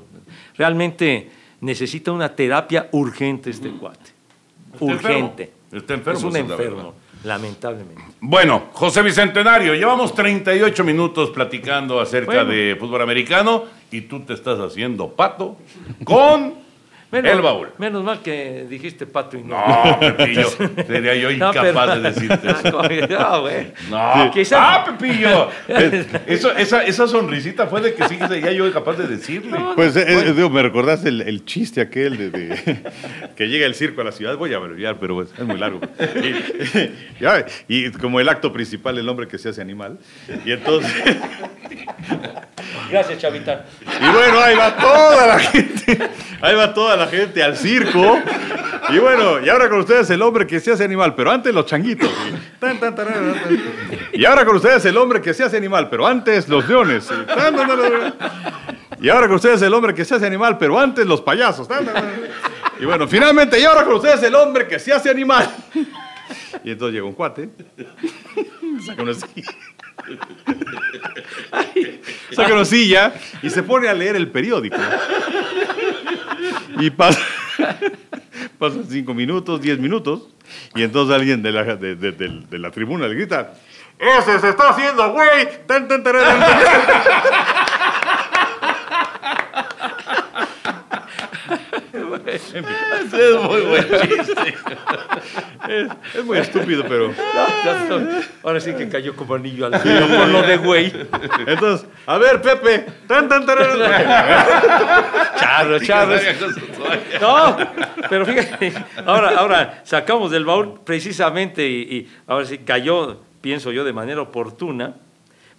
Realmente necesita una terapia urgente este cuate. Está Urgente. enfermo. Está enfermo, Es un la enfermo, lamentablemente. Bueno, José Bicentenario, llevamos 38 minutos platicando acerca Bueno. de fútbol americano y tú te estás haciendo pato con Menos, el baúl. Menos mal que dijiste pato y no. No, Pepillo, sería yo No, pero- incapaz de decirte eso. No, güey. No, Quizás- ah, Pepillo. Eso, esa, esa sonrisita fue de que sí sería yo capaz de decirle. Pues eh, digo, me recordaste el, el chiste aquel de, de- que llega el circo a la ciudad. Voy a abreviar, pero pues, es muy largo. Y, y como el acto principal, el hombre que se hace animal. Y entonces, Gracias, Chavita. y bueno, ahí va toda la gente, ahí va toda la gente al circo. Y bueno, y ahora con ustedes el hombre que se hace animal, pero antes los changuitos. Y, ahora con ustedes el hombre que se hace animal, pero antes los leones. Y, ahora con ustedes el hombre que se hace animal, pero antes los payasos. Y bueno, finalmente, y ahora con ustedes el hombre que se hace animal. Y entonces llega un cuate, saca una silla, saca una silla y se pone a leer el periódico. Y pasa, pasan cinco minutos, diez minutos, y entonces alguien de la, de, de- la tribuna le grita, ¡Ese se está haciendo, güey! Tan, tan, tararán, tan". Ese es muy buen chiste. Es, es muy estúpido, pero... Ahora sí que cayó como anillo al dedo por lo de güey. Entonces, a ver, Pepe. Tan, tan, tararán. Charro, charro. No, pero fíjate, ahora, ahora sacamos del baúl precisamente y, y ahora sí cayó, pienso yo, de manera oportuna,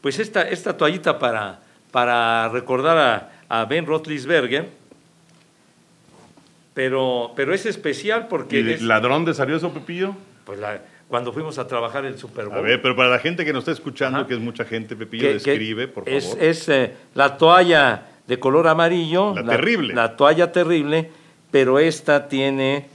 pues esta, esta toallita para, para recordar a, a Ben Roethlisberger, pero, pero es especial porque ¿Y es, ladrón de salió eso, Pepillo? pues la- cuando fuimos a trabajar el Super Bowl. A ver, pero para la gente que nos está escuchando, Ajá. que es mucha gente, Pepillo, describe, por favor. Es eh, la toalla de color amarillo. La terrible. La toalla terrible, pero esta tiene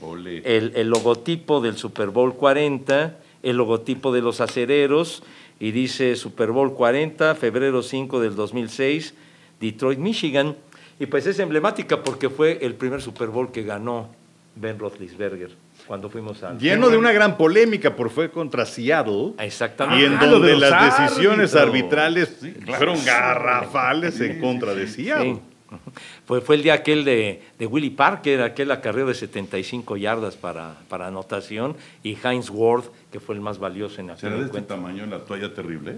el, el logotipo del Super Bowl 40, el logotipo de los acereros, y dice Super Bowl 40, febrero 5 del 2006, Detroit, Michigan. Y pues es emblemática porque fue el primer Super Bowl que ganó Ben Roethlisberger cuando fuimos a... Lleno de una gran polémica, por fue contra Seattle. Exactamente. Y en Ah, donde de las decisiones arbitrales Sí, claro. fueron garrafales en contra de Seattle. Sí. Fue, fue el día aquel de, de Willie Parker, aquel acarreo de 75 yardas para, para anotación, y Heinz Ward, que fue el más valioso en aquel ¿Será de este tamaño la toalla terrible?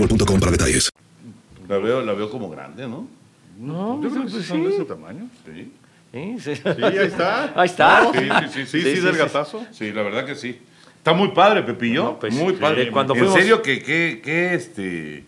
boostmobile.com para detalles. La veo, la veo como grande, ¿no? No, Yo creo que sí son de ese tamaño. Sí. Sí, sí. Sí, ahí está. Ahí está. Sí, sí, sí, Sí, sí. sí, sí, del sí. gatazo. Sí, la verdad que sí. Está muy padre, Pepillo. No, pues, muy sí. padre. Cuando en fuimos- serio, que, que, que, este,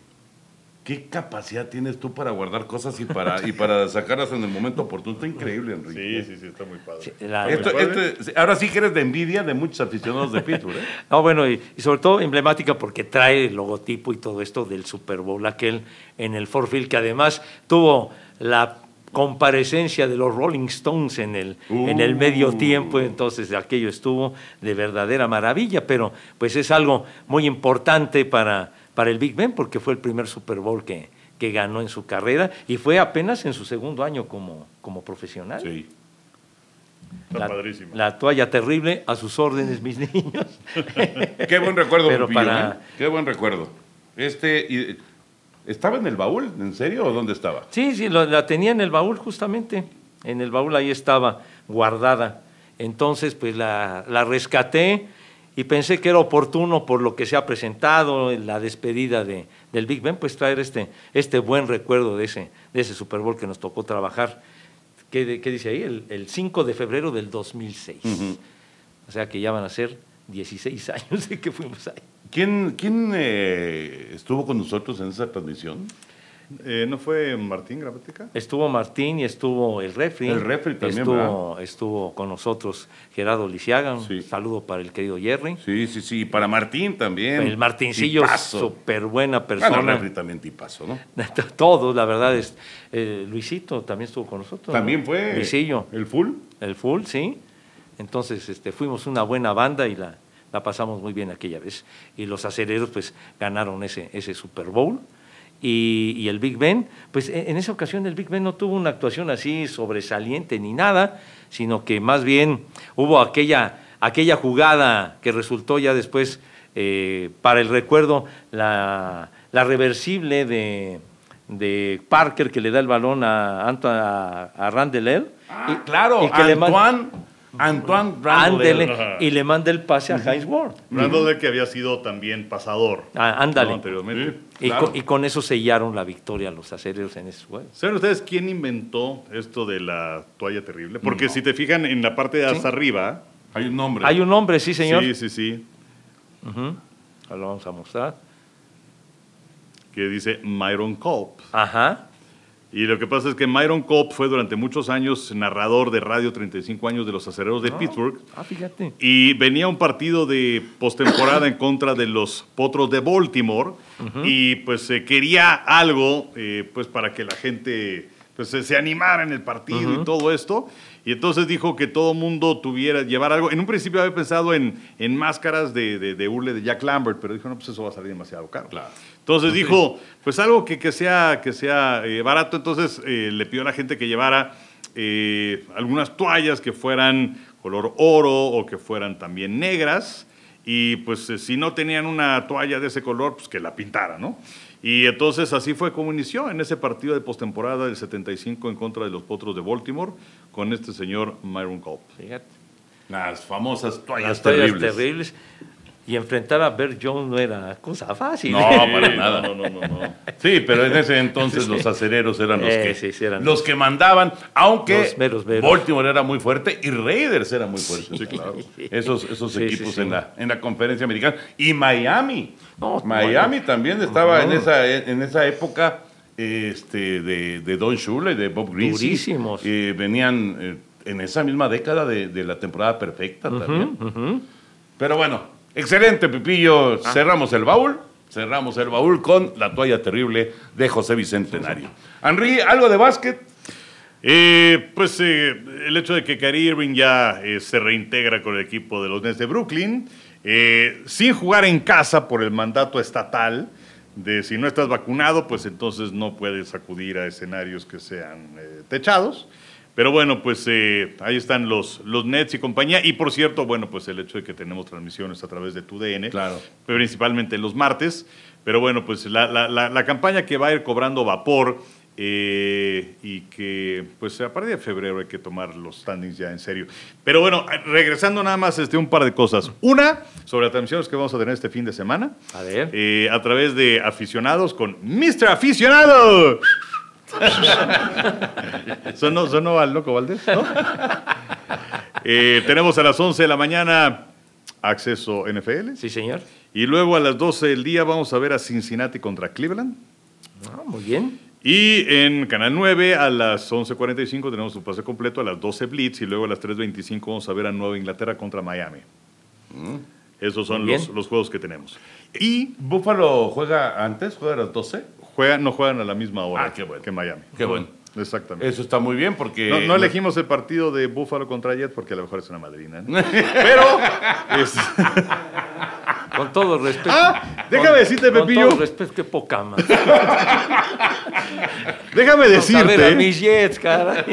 ¿qué capacidad tienes tú para guardar cosas y para, y para sacarlas en el momento oportuno? Está increíble, Enrique. Sí, sí, sí, está muy padre. La- Esto- Muy padre. este- ahora sí que eres de envidia de muchos aficionados de Pittsburgh, ¿eh? No, bueno, y, y sobre todo emblemática porque trae el logotipo y todo esto del Super Bowl, aquel en el Ford Field, que además tuvo la comparecencia de los Rolling Stones en el, en el medio Uh. tiempo, entonces aquello estuvo de verdadera maravilla, pero pues es algo muy importante para, para el Big Ben porque fue el primer Super Bowl que, que ganó en su carrera y fue apenas en su segundo año como, como profesional. Sí. Está La, padrísimo. la toalla terrible, a sus órdenes, mis niños. Qué buen recuerdo, Pero para- ¿eh? Qué buen recuerdo. Este, y- ¿estaba en el baúl? ¿En serio? ¿O dónde estaba? Sí, sí, lo- la tenía en el baúl justamente. En el baúl ahí estaba guardada. Entonces, pues la, la rescaté y pensé que era oportuno por lo que se ha presentado, en la despedida de, del Big Ben, pues traer este, este buen recuerdo de ese, de ese Super Bowl que nos tocó trabajar. ¿Qué, dice ahí? El, el 5 de febrero del 2006. O sea que ya van a ser 16 años de que fuimos ahí. ¿Quién, quién eh, estuvo con nosotros en esa transmisión? Eh, ¿No fue Martín Gramatica? Estuvo Martín y estuvo el refri. El refri también, Estuvo, estuvo con nosotros Gerardo Lisiaga. Un Sí. saludo para el querido Jerry. Sí, sí, sí. Para Martín también. El Martincillo, súper buena Bueno, persona. refri también tipazo, ¿no? Todos, la verdad es. eh, Luisito también estuvo con nosotros. ¿no? También fue Luisillo. el full. El full, sí. Entonces, este, fuimos una buena banda y la, la pasamos muy bien aquella vez. Y los acereros, pues, ganaron ese, ese Super Bowl. Y, y el Big Ben, pues, e- en esa ocasión el Big Ben no tuvo una actuación así sobresaliente ni nada, sino que más bien hubo aquella, aquella jugada que resultó ya después, eh, para el recuerdo, la, la reversible de, de Parker que le da el balón a, a, a Randall L. Ah, claro, y que le Antoine. Ándele, y le manda el pase a Heinz Ward. Randall que había sido también pasador. Ah, ándale. ¿no? anteriormente. Sí. Y, Claro. con, y con eso sellaron la victoria a los acereros en ese juego. ¿Saben ustedes quién inventó esto de la toalla terrible? Porque si te fijan en la parte de hasta arriba, Hay un nombre. Hay un nombre, sí, señor. sí, sí, sí, Ujú. Ahora lo vamos a mostrar. que dice Myron Culp. Ajá. Y lo que pasa es que Myron Culp fue durante muchos años narrador de radio, 35 años de los acereros de Pittsburgh. Ah, fíjate. Y venía un partido de postemporada en contra de los Potros de Baltimore y pues se quería algo eh, pues para que la gente pues se, animara en el partido y todo esto. Y entonces dijo que todo mundo tuviera, llevar algo. En un principio había pensado en, en máscaras de, de, de de Jack Lambert, pero dijo, no, pues eso va a salir demasiado caro. Claro. Entonces dijo, pues algo que, que sea, que sea eh, barato. Entonces eh, le pidió a la gente que llevara eh, algunas toallas que fueran color oro o que fueran también negras. Y pues eh, si no tenían una toalla de ese color, pues que la pintara, ¿no? Y entonces así fue como inició en ese partido de postemporada del 75 en contra de los Potros de Baltimore con este señor Myron Culp. Fíjate. Las famosas toallas Las toallas terribles. terribles. Y enfrentar a Bert Jones no era cosa fácil. No, para Sí, nada. No, no, no, no. Sí, pero en ese entonces los acereros eran los, Eh, que, sí, sí, eran los que mandaban, aunque Los meros meros. Baltimore era muy fuerte y Raiders era muy fuerte. Sí, claro. Esos, esos Sí, equipos. En, la, en la conferencia americana. Y Miami. No, Miami también estaba en, esa, en esa época este, de, de Don Shula y de Bob Greasy. Durísimos. Eh, venían eh, en esa misma década de, de la temporada perfecta también. Pero bueno, excelente, Pipillo. Ah. Cerramos el baúl. Cerramos el baúl con la toalla terrible de José Bicentenario. Henry, ¿algo de básquet? Eh, pues eh, el hecho de que Kyrie Irving ya eh, se reintegra con el equipo de los Nets de Brooklyn, sin jugar en casa por el mandato estatal de si no estás vacunado, pues entonces no puedes acudir a escenarios que sean techados. Pero bueno, pues eh, ahí están los, los Nets y compañía. Y por cierto, bueno, pues el hecho de que tenemos transmisiones a través de TUDN, Claro. principalmente los martes. Pero bueno, pues la, la- la- la campaña que va a ir cobrando vapor eh, y que pues a partir de febrero hay que tomar los standings ya en serio. Pero bueno, regresando nada más este, un par de cosas. Una, sobre las transmisiones que vamos a tener este fin de semana. A ver. eh, a través de aficionados con Mr. Aficionado. ¿Sonó, sonó al loco Valdés? ¿no? Eh, tenemos a las 11 de la mañana acceso NFL. Sí, señor. Y luego a las 12 del día vamos a ver a Cincinnati contra Cleveland. Ah, muy bien. Y en Canal 9 a las 11.45 tenemos su pase completo, a las 12 Blitz y luego a las 3.25 vamos a ver a Nueva Inglaterra contra Miami. Esos son los, los juegos que tenemos. Y ¿Búfalo juega antes? ¿Juega a las 12? Juegan, no juegan a la misma hora Ah, qué bueno. que Miami. Qué bueno. Exactamente. Eso está muy bien porque... No, no elegimos el partido de Buffalo contra Jets porque a lo mejor es una madrina. Pero, es- Con todo respeto. Ah, déjame Con- decirte, Con Pepillo. todo respeto, qué poca más. déjame A ver a decirte, mis Jets, caray.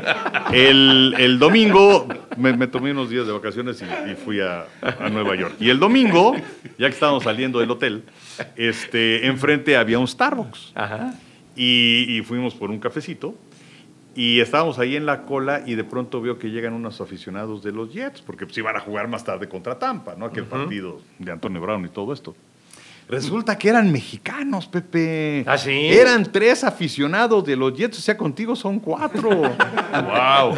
el, el domingo me, me tomé unos días de vacaciones y, y fui a, a Nueva York. Y el domingo, ya que estábamos saliendo del hotel, este, enfrente había un Starbucks. Ajá. Y, y fuimos por un cafecito. Y estábamos ahí en la cola y de pronto veo que llegan unos aficionados de los Jets, porque pues iban a jugar más tarde contra Tampa, ¿no? Aquel partido de Antonio Brown y todo esto. Resulta que eran mexicanos, Pepe. ¿Ah, sí? Eran tres aficionados de los Jets, o sea, contigo son cuatro. Wow.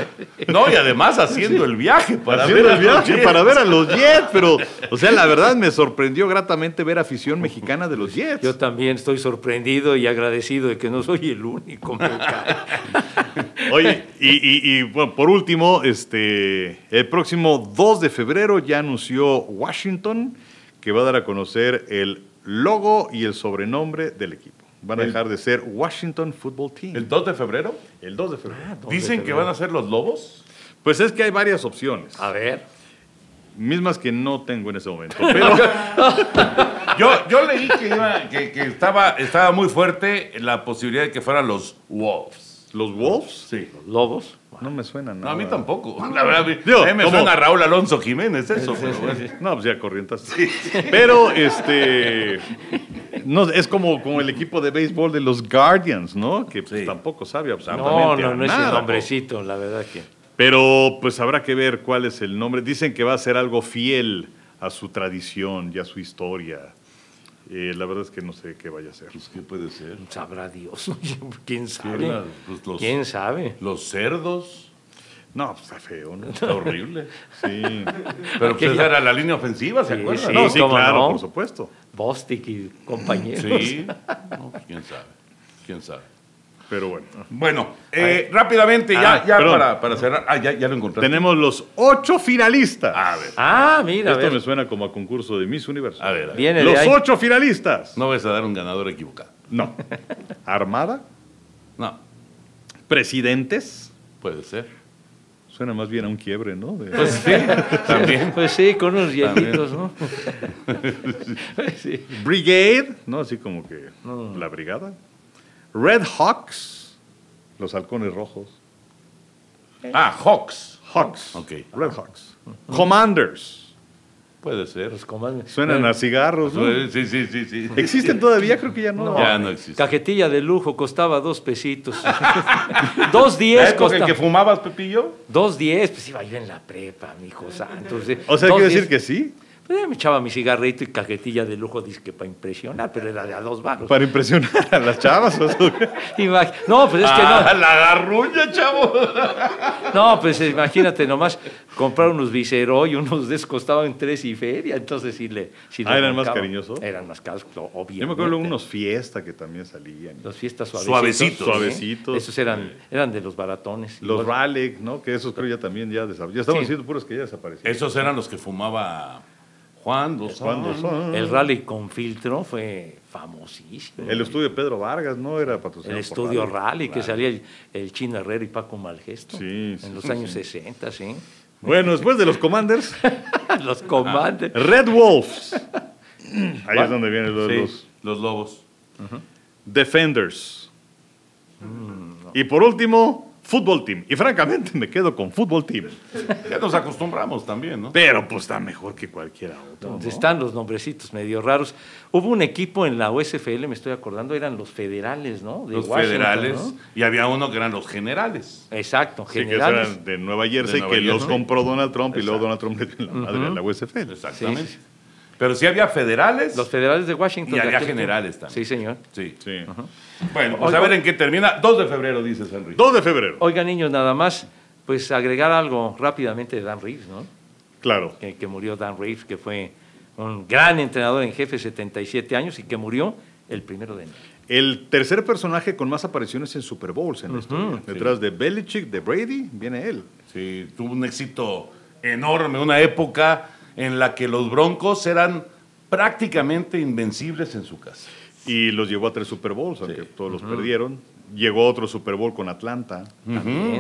No, y además haciendo el viaje para Haciendo ver a el los viaje Jets. para ver a los Jets, pero, o sea, la verdad me sorprendió gratamente ver afición mexicana de los Jets. Yo también estoy sorprendido y agradecido de que no soy el único. Oye, y, y- y, bueno, por último, este, el próximo 2 de febrero ya anunció Washington que va a dar a conocer el logo y el sobrenombre del equipo. Van a El- dejar de ser Washington Football Team. ¿El 2 de febrero? El 2 de febrero. Dicen que van a ser los lobos. Pues es que hay varias opciones, A ver. mismas que no tengo en ese momento. Pero Yo, yo leí que, iba- que, que estaba, estaba muy fuerte la posibilidad de que fueran los Wolves. Los Wolves Sí. Lobos. no me suenan No, nada. a mí tampoco. La verdad, a Digo, a mí me ¿cómo? suena Raúl Alonso Jiménez eso. pero. No, pues ya corrientas. Pero este no, es como, como el equipo de béisbol de los Guardians, ¿no? Que pues, tampoco sabe No, absolutamente no, no es nada. el nombrecito, la verdad que. Pero pues habrá que ver cuál es el nombre. Dicen que va a ser algo fiel a su tradición y a su historia. Eh, la verdad es que no sé qué vaya a ser. Pues, ¿Qué puede ser? Sabrá Dios. ¿Quién sabe? la- pues, los- ¿Quién sabe? Los cerdos. No, pues está feo, ¿no? Está horrible. Sí. Pero pues esa era la línea ofensiva, ¿se Sí, acuerdan? sí. No, sí, ¿cómo claro, no? por supuesto. Bostic y compañeros. Sí. No, pues, quién sabe. Quién sabe. Pero bueno. Bueno, eh, rápidamente, ya, Ah, ya para, para cerrar. Ah, ya, ya lo encontraste. Tenemos los ocho finalistas. A ver, Ah, mira, a Esto me suena como a concurso de Miss Universo. a ver. a ver. Viene de Los ahí. ocho finalistas. No vas a dar un ganador equivocado. No. Armada, No, presidentes. puede ser. Suena más bien a un quiebre, ¿no? De- Pues sí, también. Pues sí, con unos hielitos, ¿no? sí. Brigade, ¿no? Así como que la brigada. Red Hawks, los halcones rojos. Ah, Hawks. Hawks. Ok. Red Hawks. Commanders. Puede ser. Los comandos. Suenan a cigarros, ¿no? Sí, sí, sí, sí. ¿Existen todavía? Creo que ya no. Ya no existe. Cajetilla de lujo costaba dos pesitos. dos ¿La diez costaba. que fumabas, Pepillo? Dos diez, pues iba yo en la prepa, mi hijo santo. O sea, quiere decir que sí, Pues ya me echaba mi cigarrito y cajetilla de lujo, disque para impresionar, pero era de a dos baros. para impresionar a las chavas. No, pues es que Ah, no. la garruña, chavo. No, pues imagínate nomás comprar unos Viceroy y unos de costaban tres y feria, entonces sí le. sí Ah, le ¿eran más cariñosos? Eran más caros, obviamente. Yo me acuerdo de unos fiesta que también salían. Los fiestas suavecitos. Suavecitos. ¿sí? Suavecitos. Esos eran, eran de los baratones. Los Raleigh, ¿no? Que esos creo ya también ya desaparecieron. Ya estamos Sí. diciendo puros que ya desaparecieron. Esos eran los que fumaba Juan Dos ¿Cuándo son? El rally con filtro fue famosísimo. El estudio de Pedro Vargas, ¿no? Era patrocinado El estudio Raleigh. rally, que salía el, el Chino Herrera y Paco Malgesto. Sí, En sí, los sí, años sí. 60, sí. Bueno, después de los Commanders, los comandes. Red Wolves. Ahí es donde vienen los, Sí, los los lobos. Defenders. Mm, Y por último, Fútbol Team. Y francamente me quedo con Fútbol Team. Ya nos acostumbramos también, ¿no? Pero pues está mejor que cualquiera otro. ¿no? Donde están los nombrecitos medio raros. Hubo un equipo en la USFL, me estoy acordando, eran los federales, ¿no? De Los Washington, federales. ¿no? Y había uno que eran los generales. Exacto, Sí, que generales. eran de Nueva Jersey, De Nueva que los compró Donald Trump y luego. Donald Trump le dio la madre a la USFL. Exactamente. Sí, sí. Pero sí había federales. Los federales de Washington. Y de había generales también. Sí, señor. Sí. Sí. Bueno, pues Oiga. a ver en qué termina. 2 de febrero, dices, Henry. 2 de febrero. Oiga, niños, nada más, pues agregar algo rápidamente de Dan Reeves, ¿no? Claro. Que, que murió Dan Reeves, que fue un gran entrenador en jefe, 77 años, y que murió el primero de enero. El tercer personaje con más apariciones en Super Bowls en la historia. Detrás de Belichick, de Brady, viene él. Sí, tuvo un éxito enorme, una época en la que los Broncos eran prácticamente invencibles en su casa. Y los llevó a tres Super Bowls, aunque todos los perdieron. Llegó a otro Super Bowl con Atlanta.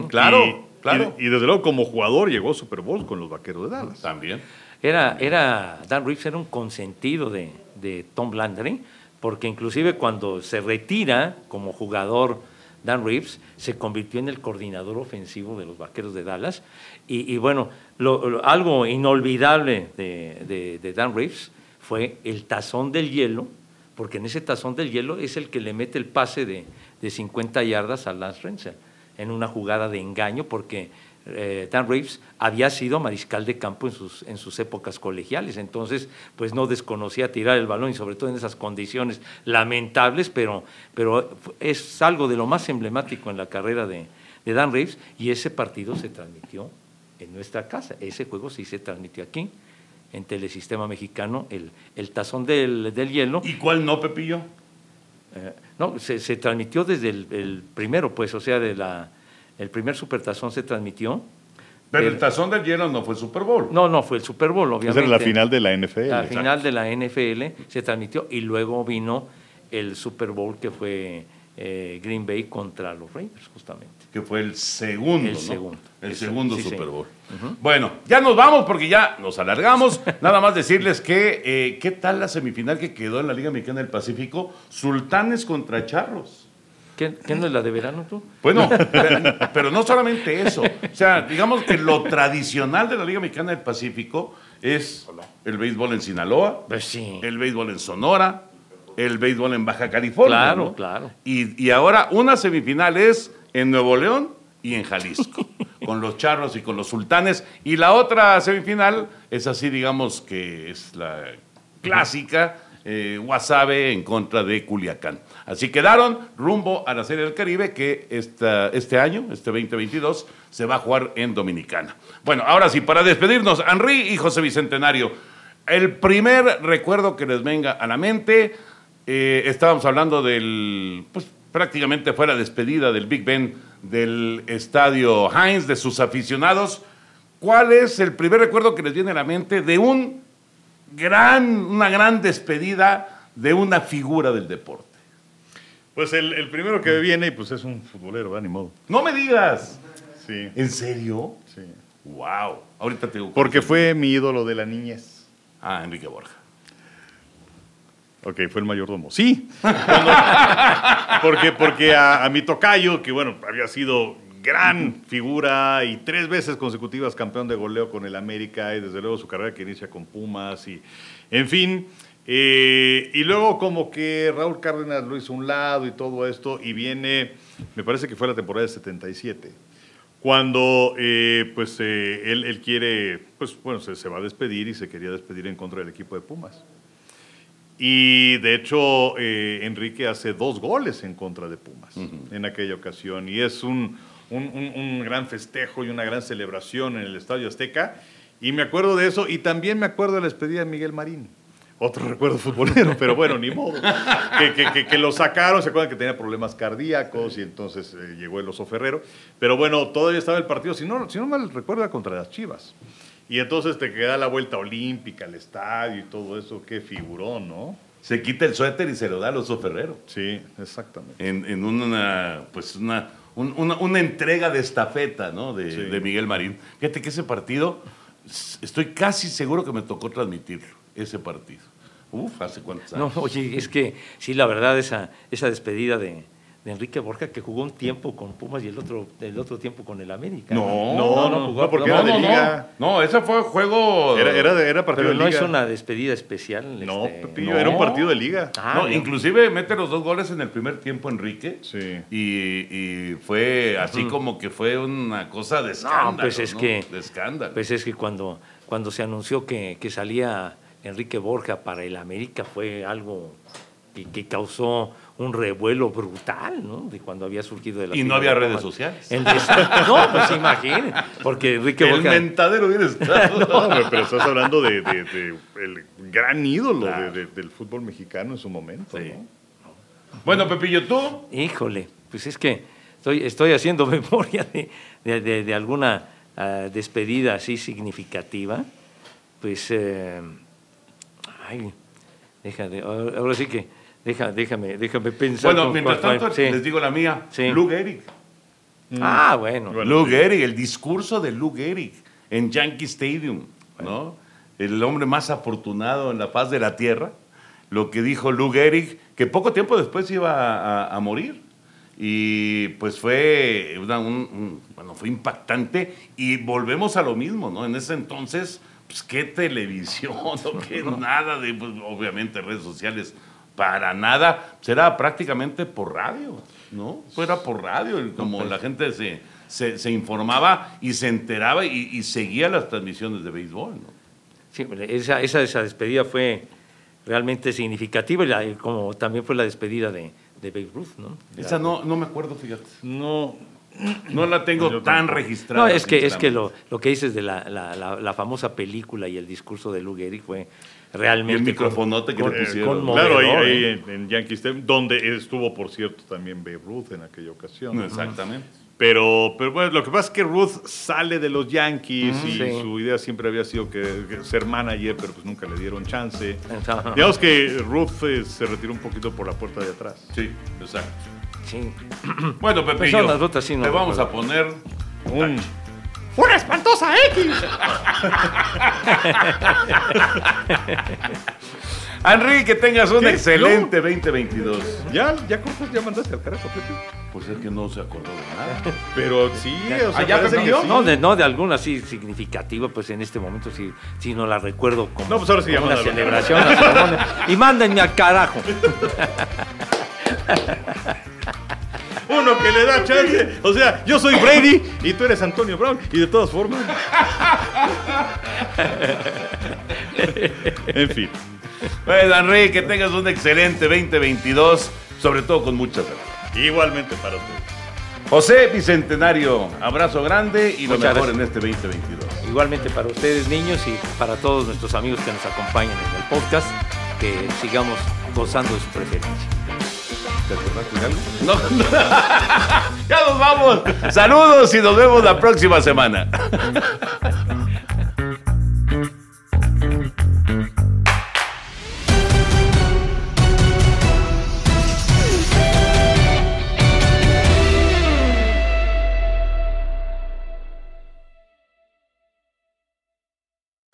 Claro, Y- claro. Y, y desde luego como jugador llegó a Super Bowl con los Vaqueros de Dallas. También. Era, era, Dan Reeves era un consentido de, de Tom Landry, porque inclusive cuando se retira como jugador Dan Reeves, se convirtió en el coordinador ofensivo de los Vaqueros de Dallas. Y, y bueno, lo- algo inolvidable de, Dan Reeves fue el tazón del hielo, porque en ese tazón del hielo es el que le mete el pase de, de 50 yardas a Lance Renzel en una jugada de engaño, porque eh, Dan Reeves había sido mariscal de campo en sus, épocas colegiales, entonces pues no desconocía tirar el balón y sobre todo en esas condiciones lamentables, pero, pero es algo de lo más emblemático en la carrera de, de Dan Reeves y ese partido se transmitió en nuestra casa, ese juego sí se transmitió aquí en Telesistema Mexicano, el, el tazón del, del hielo. ¿Y cuál no, Pepillo? Eh, no, se, se, transmitió desde el, el, primero, pues, o sea, de la, el primer supertazón se transmitió. Pero el, el tazón del hielo no fue el Super Bowl. No, no, fue el Super Bowl, obviamente. Esa era la final de la NFL. La exacto. final de la NFL se transmitió y luego vino el Super Bowl que fue eh, Green Bay contra los Raiders, justamente. Que fue el segundo, El ¿no? segundo. El segundo sí, Super sí. Bowl. Bueno, ya nos vamos porque ya nos alargamos. Nada más decirles que, eh, ¿qué tal la semifinal que quedó en la Liga Mexicana del Pacífico? Sultanes contra Charros. ¿Qué, qué no es la de verano tú? Bueno, pero, pero no solamente eso. O sea, digamos que lo tradicional de la Liga Mexicana del Pacífico es el béisbol en Sinaloa, Pues sí. el béisbol en Sonora, el béisbol en Baja California. Claro, ¿no? claro. Y, y ahora una semifinal es en Nuevo León y en Jalisco, con los charros y con los sultanes. Y la otra semifinal es así, digamos que es la clásica, eh, Guasave en contra de Culiacán. Así quedaron rumbo a la Serie del Caribe que esta, este año, este 2022, se va a jugar en Dominicana. Bueno, ahora sí, para despedirnos, Henry y José Bicentenario, el primer recuerdo que les venga a la mente, eh, estábamos hablando del, pues prácticamente fue la despedida del Big Ben del estadio Heinz, de sus aficionados. ¿Cuál es el primer recuerdo que les viene a la mente de un gran, una gran despedida de una figura del deporte? Pues el, el primero que viene, pues es un futbolero, ¿verdad? Ni modo. No me digas. Sí, ¿En serio? sí. Wow. Ahorita te digo. Porque fue mi ídolo de la niñez. Ah, Enrique Borja. Ok, fue el mayordomo. Sí. Porque porque a, a mi tocayo, que bueno, había sido gran figura y tres veces consecutivas campeón de goleo con el América y desde luego su carrera que inicia con Pumas y en fin. eh, y luego como que Raúl Cárdenas lo hizo a un lado y todo esto y viene, me parece que fue la temporada de 77 cuando eh, pues eh, él, él quiere, pues bueno, se, se va a despedir y se quería despedir en contra del equipo de Pumas. Y de hecho, eh, Enrique hace dos goles en contra de Pumas en aquella ocasión. Y es un, un- un- un gran festejo y una gran celebración en el Estadio Azteca. Y me acuerdo de eso. Y también me acuerdo de la despedida de Miguel Marín. Otro recuerdo futbolero, pero bueno, ni modo. Que, que- que- que lo sacaron, se acuerdan que tenía problemas cardíacos y entonces eh, llegó el oso Ferrero. Pero bueno, todavía estaba el partido, si no, si no mal recuerdo, era contra las Chivas. Y entonces te queda la vuelta olímpica, al estadio y todo eso, qué figurón, ¿no? Se quita el suéter y se lo da al oso Ferrero. Sí, exactamente. en, en una, pues una, un- una, una entrega de estafeta ¿no? de, Sí. de Miguel Marín. Fíjate que ese partido, estoy casi seguro que me tocó transmitirlo, ese partido. Uf, hace cuántos No, años. oye, es que sí, la verdad, esa, esa despedida de, de Enrique Borja, que jugó un tiempo con Pumas y el otro, el otro tiempo con el América. No, No, no, no, jugó- no, porque no, era de no, liga. no, no, ese fue juego. Era, era, de- era partido Pero no de liga. hizo una despedida especial. No, este, Pepillo, no. era un partido de liga. Ah, no, no. inclusive mete los dos goles en el primer tiempo Enrique. Sí. Y, y fue así como que fue una cosa de escándalo. pues es ¿no? que- De escándalo. Pues es que cuando, cuando se anunció que, que salía Enrique Borja para el América fue algo que, que causó un revuelo brutal, ¿no? De cuando había surgido de la Y no había de redes sociales. No, pues imaginen, porque Enrique el mentadero estado. No, pero estás hablando de, de- de el gran ídolo Claro. de- de- del fútbol mexicano en su momento. Sí. ¿no? Bueno, Pepillo, tú. Híjole, pues es que estoy, estoy haciendo memoria de, alguna ah, despedida así significativa. Pues, eh, ay, déjame, ahora ahora sí que, deja, déjame, déjame pensar. Bueno, mientras cuál- tanto, sí. les digo la mía. Sí. Luke Eric. Ah, bueno. Bueno, Luke sí. Eric, el discurso de Luke Eric en Yankee Stadium, ¿no? El hombre más afortunado en la faz de la tierra. Lo que dijo Luke Eric, que poco tiempo después iba a, a morir. Y pues fue, una- un- un- bueno, fue impactante. Y volvemos a lo mismo, ¿no? En ese entonces, pues qué televisión, no qué nada de, pues, obviamente, redes sociales para nada. Será prácticamente por radio, ¿no? Fuera por radio, como la gente se, se, se informaba y se enteraba y, y seguía las transmisiones de béisbol, ¿no? Sí, esa, esa, esa despedida fue realmente significativa, y la- como también fue la despedida de, de Babe Ruth, ¿no? Esa no, no me acuerdo, fíjate. No, No la tengo tan registrada. no es que, es que lo, lo que dices de la, la, la, la famosa película y el discurso de Lou Gehrig fue realmente... Y el microfonote que le pusieron. conmovedor, Claro, ahí, ahí en, en Yankee Stadium, donde estuvo, por cierto, también Babe Ruth en aquella ocasión. Exactamente. Pero, pero bueno, lo que pasa es que Ruth sale de los Yankees y sí. su idea siempre había sido que, que ser manager, pero pues nunca le dieron chance. Ajá. Digamos que Ruth eh, se retiró un poquito por la puerta de atrás. Sí, exacto. Sí. Bueno, Pues Pepillo, son las rutas, sí, no te vamos a poner un... ¡Una espantosa X! Henry, que tengas un ¿Qué? excelente 2022. ¿Ya, ya cortas, ya mandaste al carajo, Pepe. Pues es que no se acordó de nada. Pero sí, o sea, Ah, ¿ya, que sí. No, de, no, de alguna así significativa, pues en este momento sí, sí no la recuerdo como, No, pues ahora sí como una celebración. y mándenme al carajo. Uno que le da chance. O sea, yo soy Brady y tú eres Antonio Brown. Y de todas formas. en fin. Pues, Henry, que tengas un excelente 2022, sobre todo con mucha salud. Igualmente para ustedes. José Bicentenario, abrazo grande y lo Muchas mejor gracias. en este 2022. Igualmente para ustedes, niños, y para todos nuestros amigos que nos acompañan en el podcast, que sigamos gozando de su preferencia. ¿Te acordaste de algo? No, no. ya nos vamos. Saludos y nos vemos la próxima semana.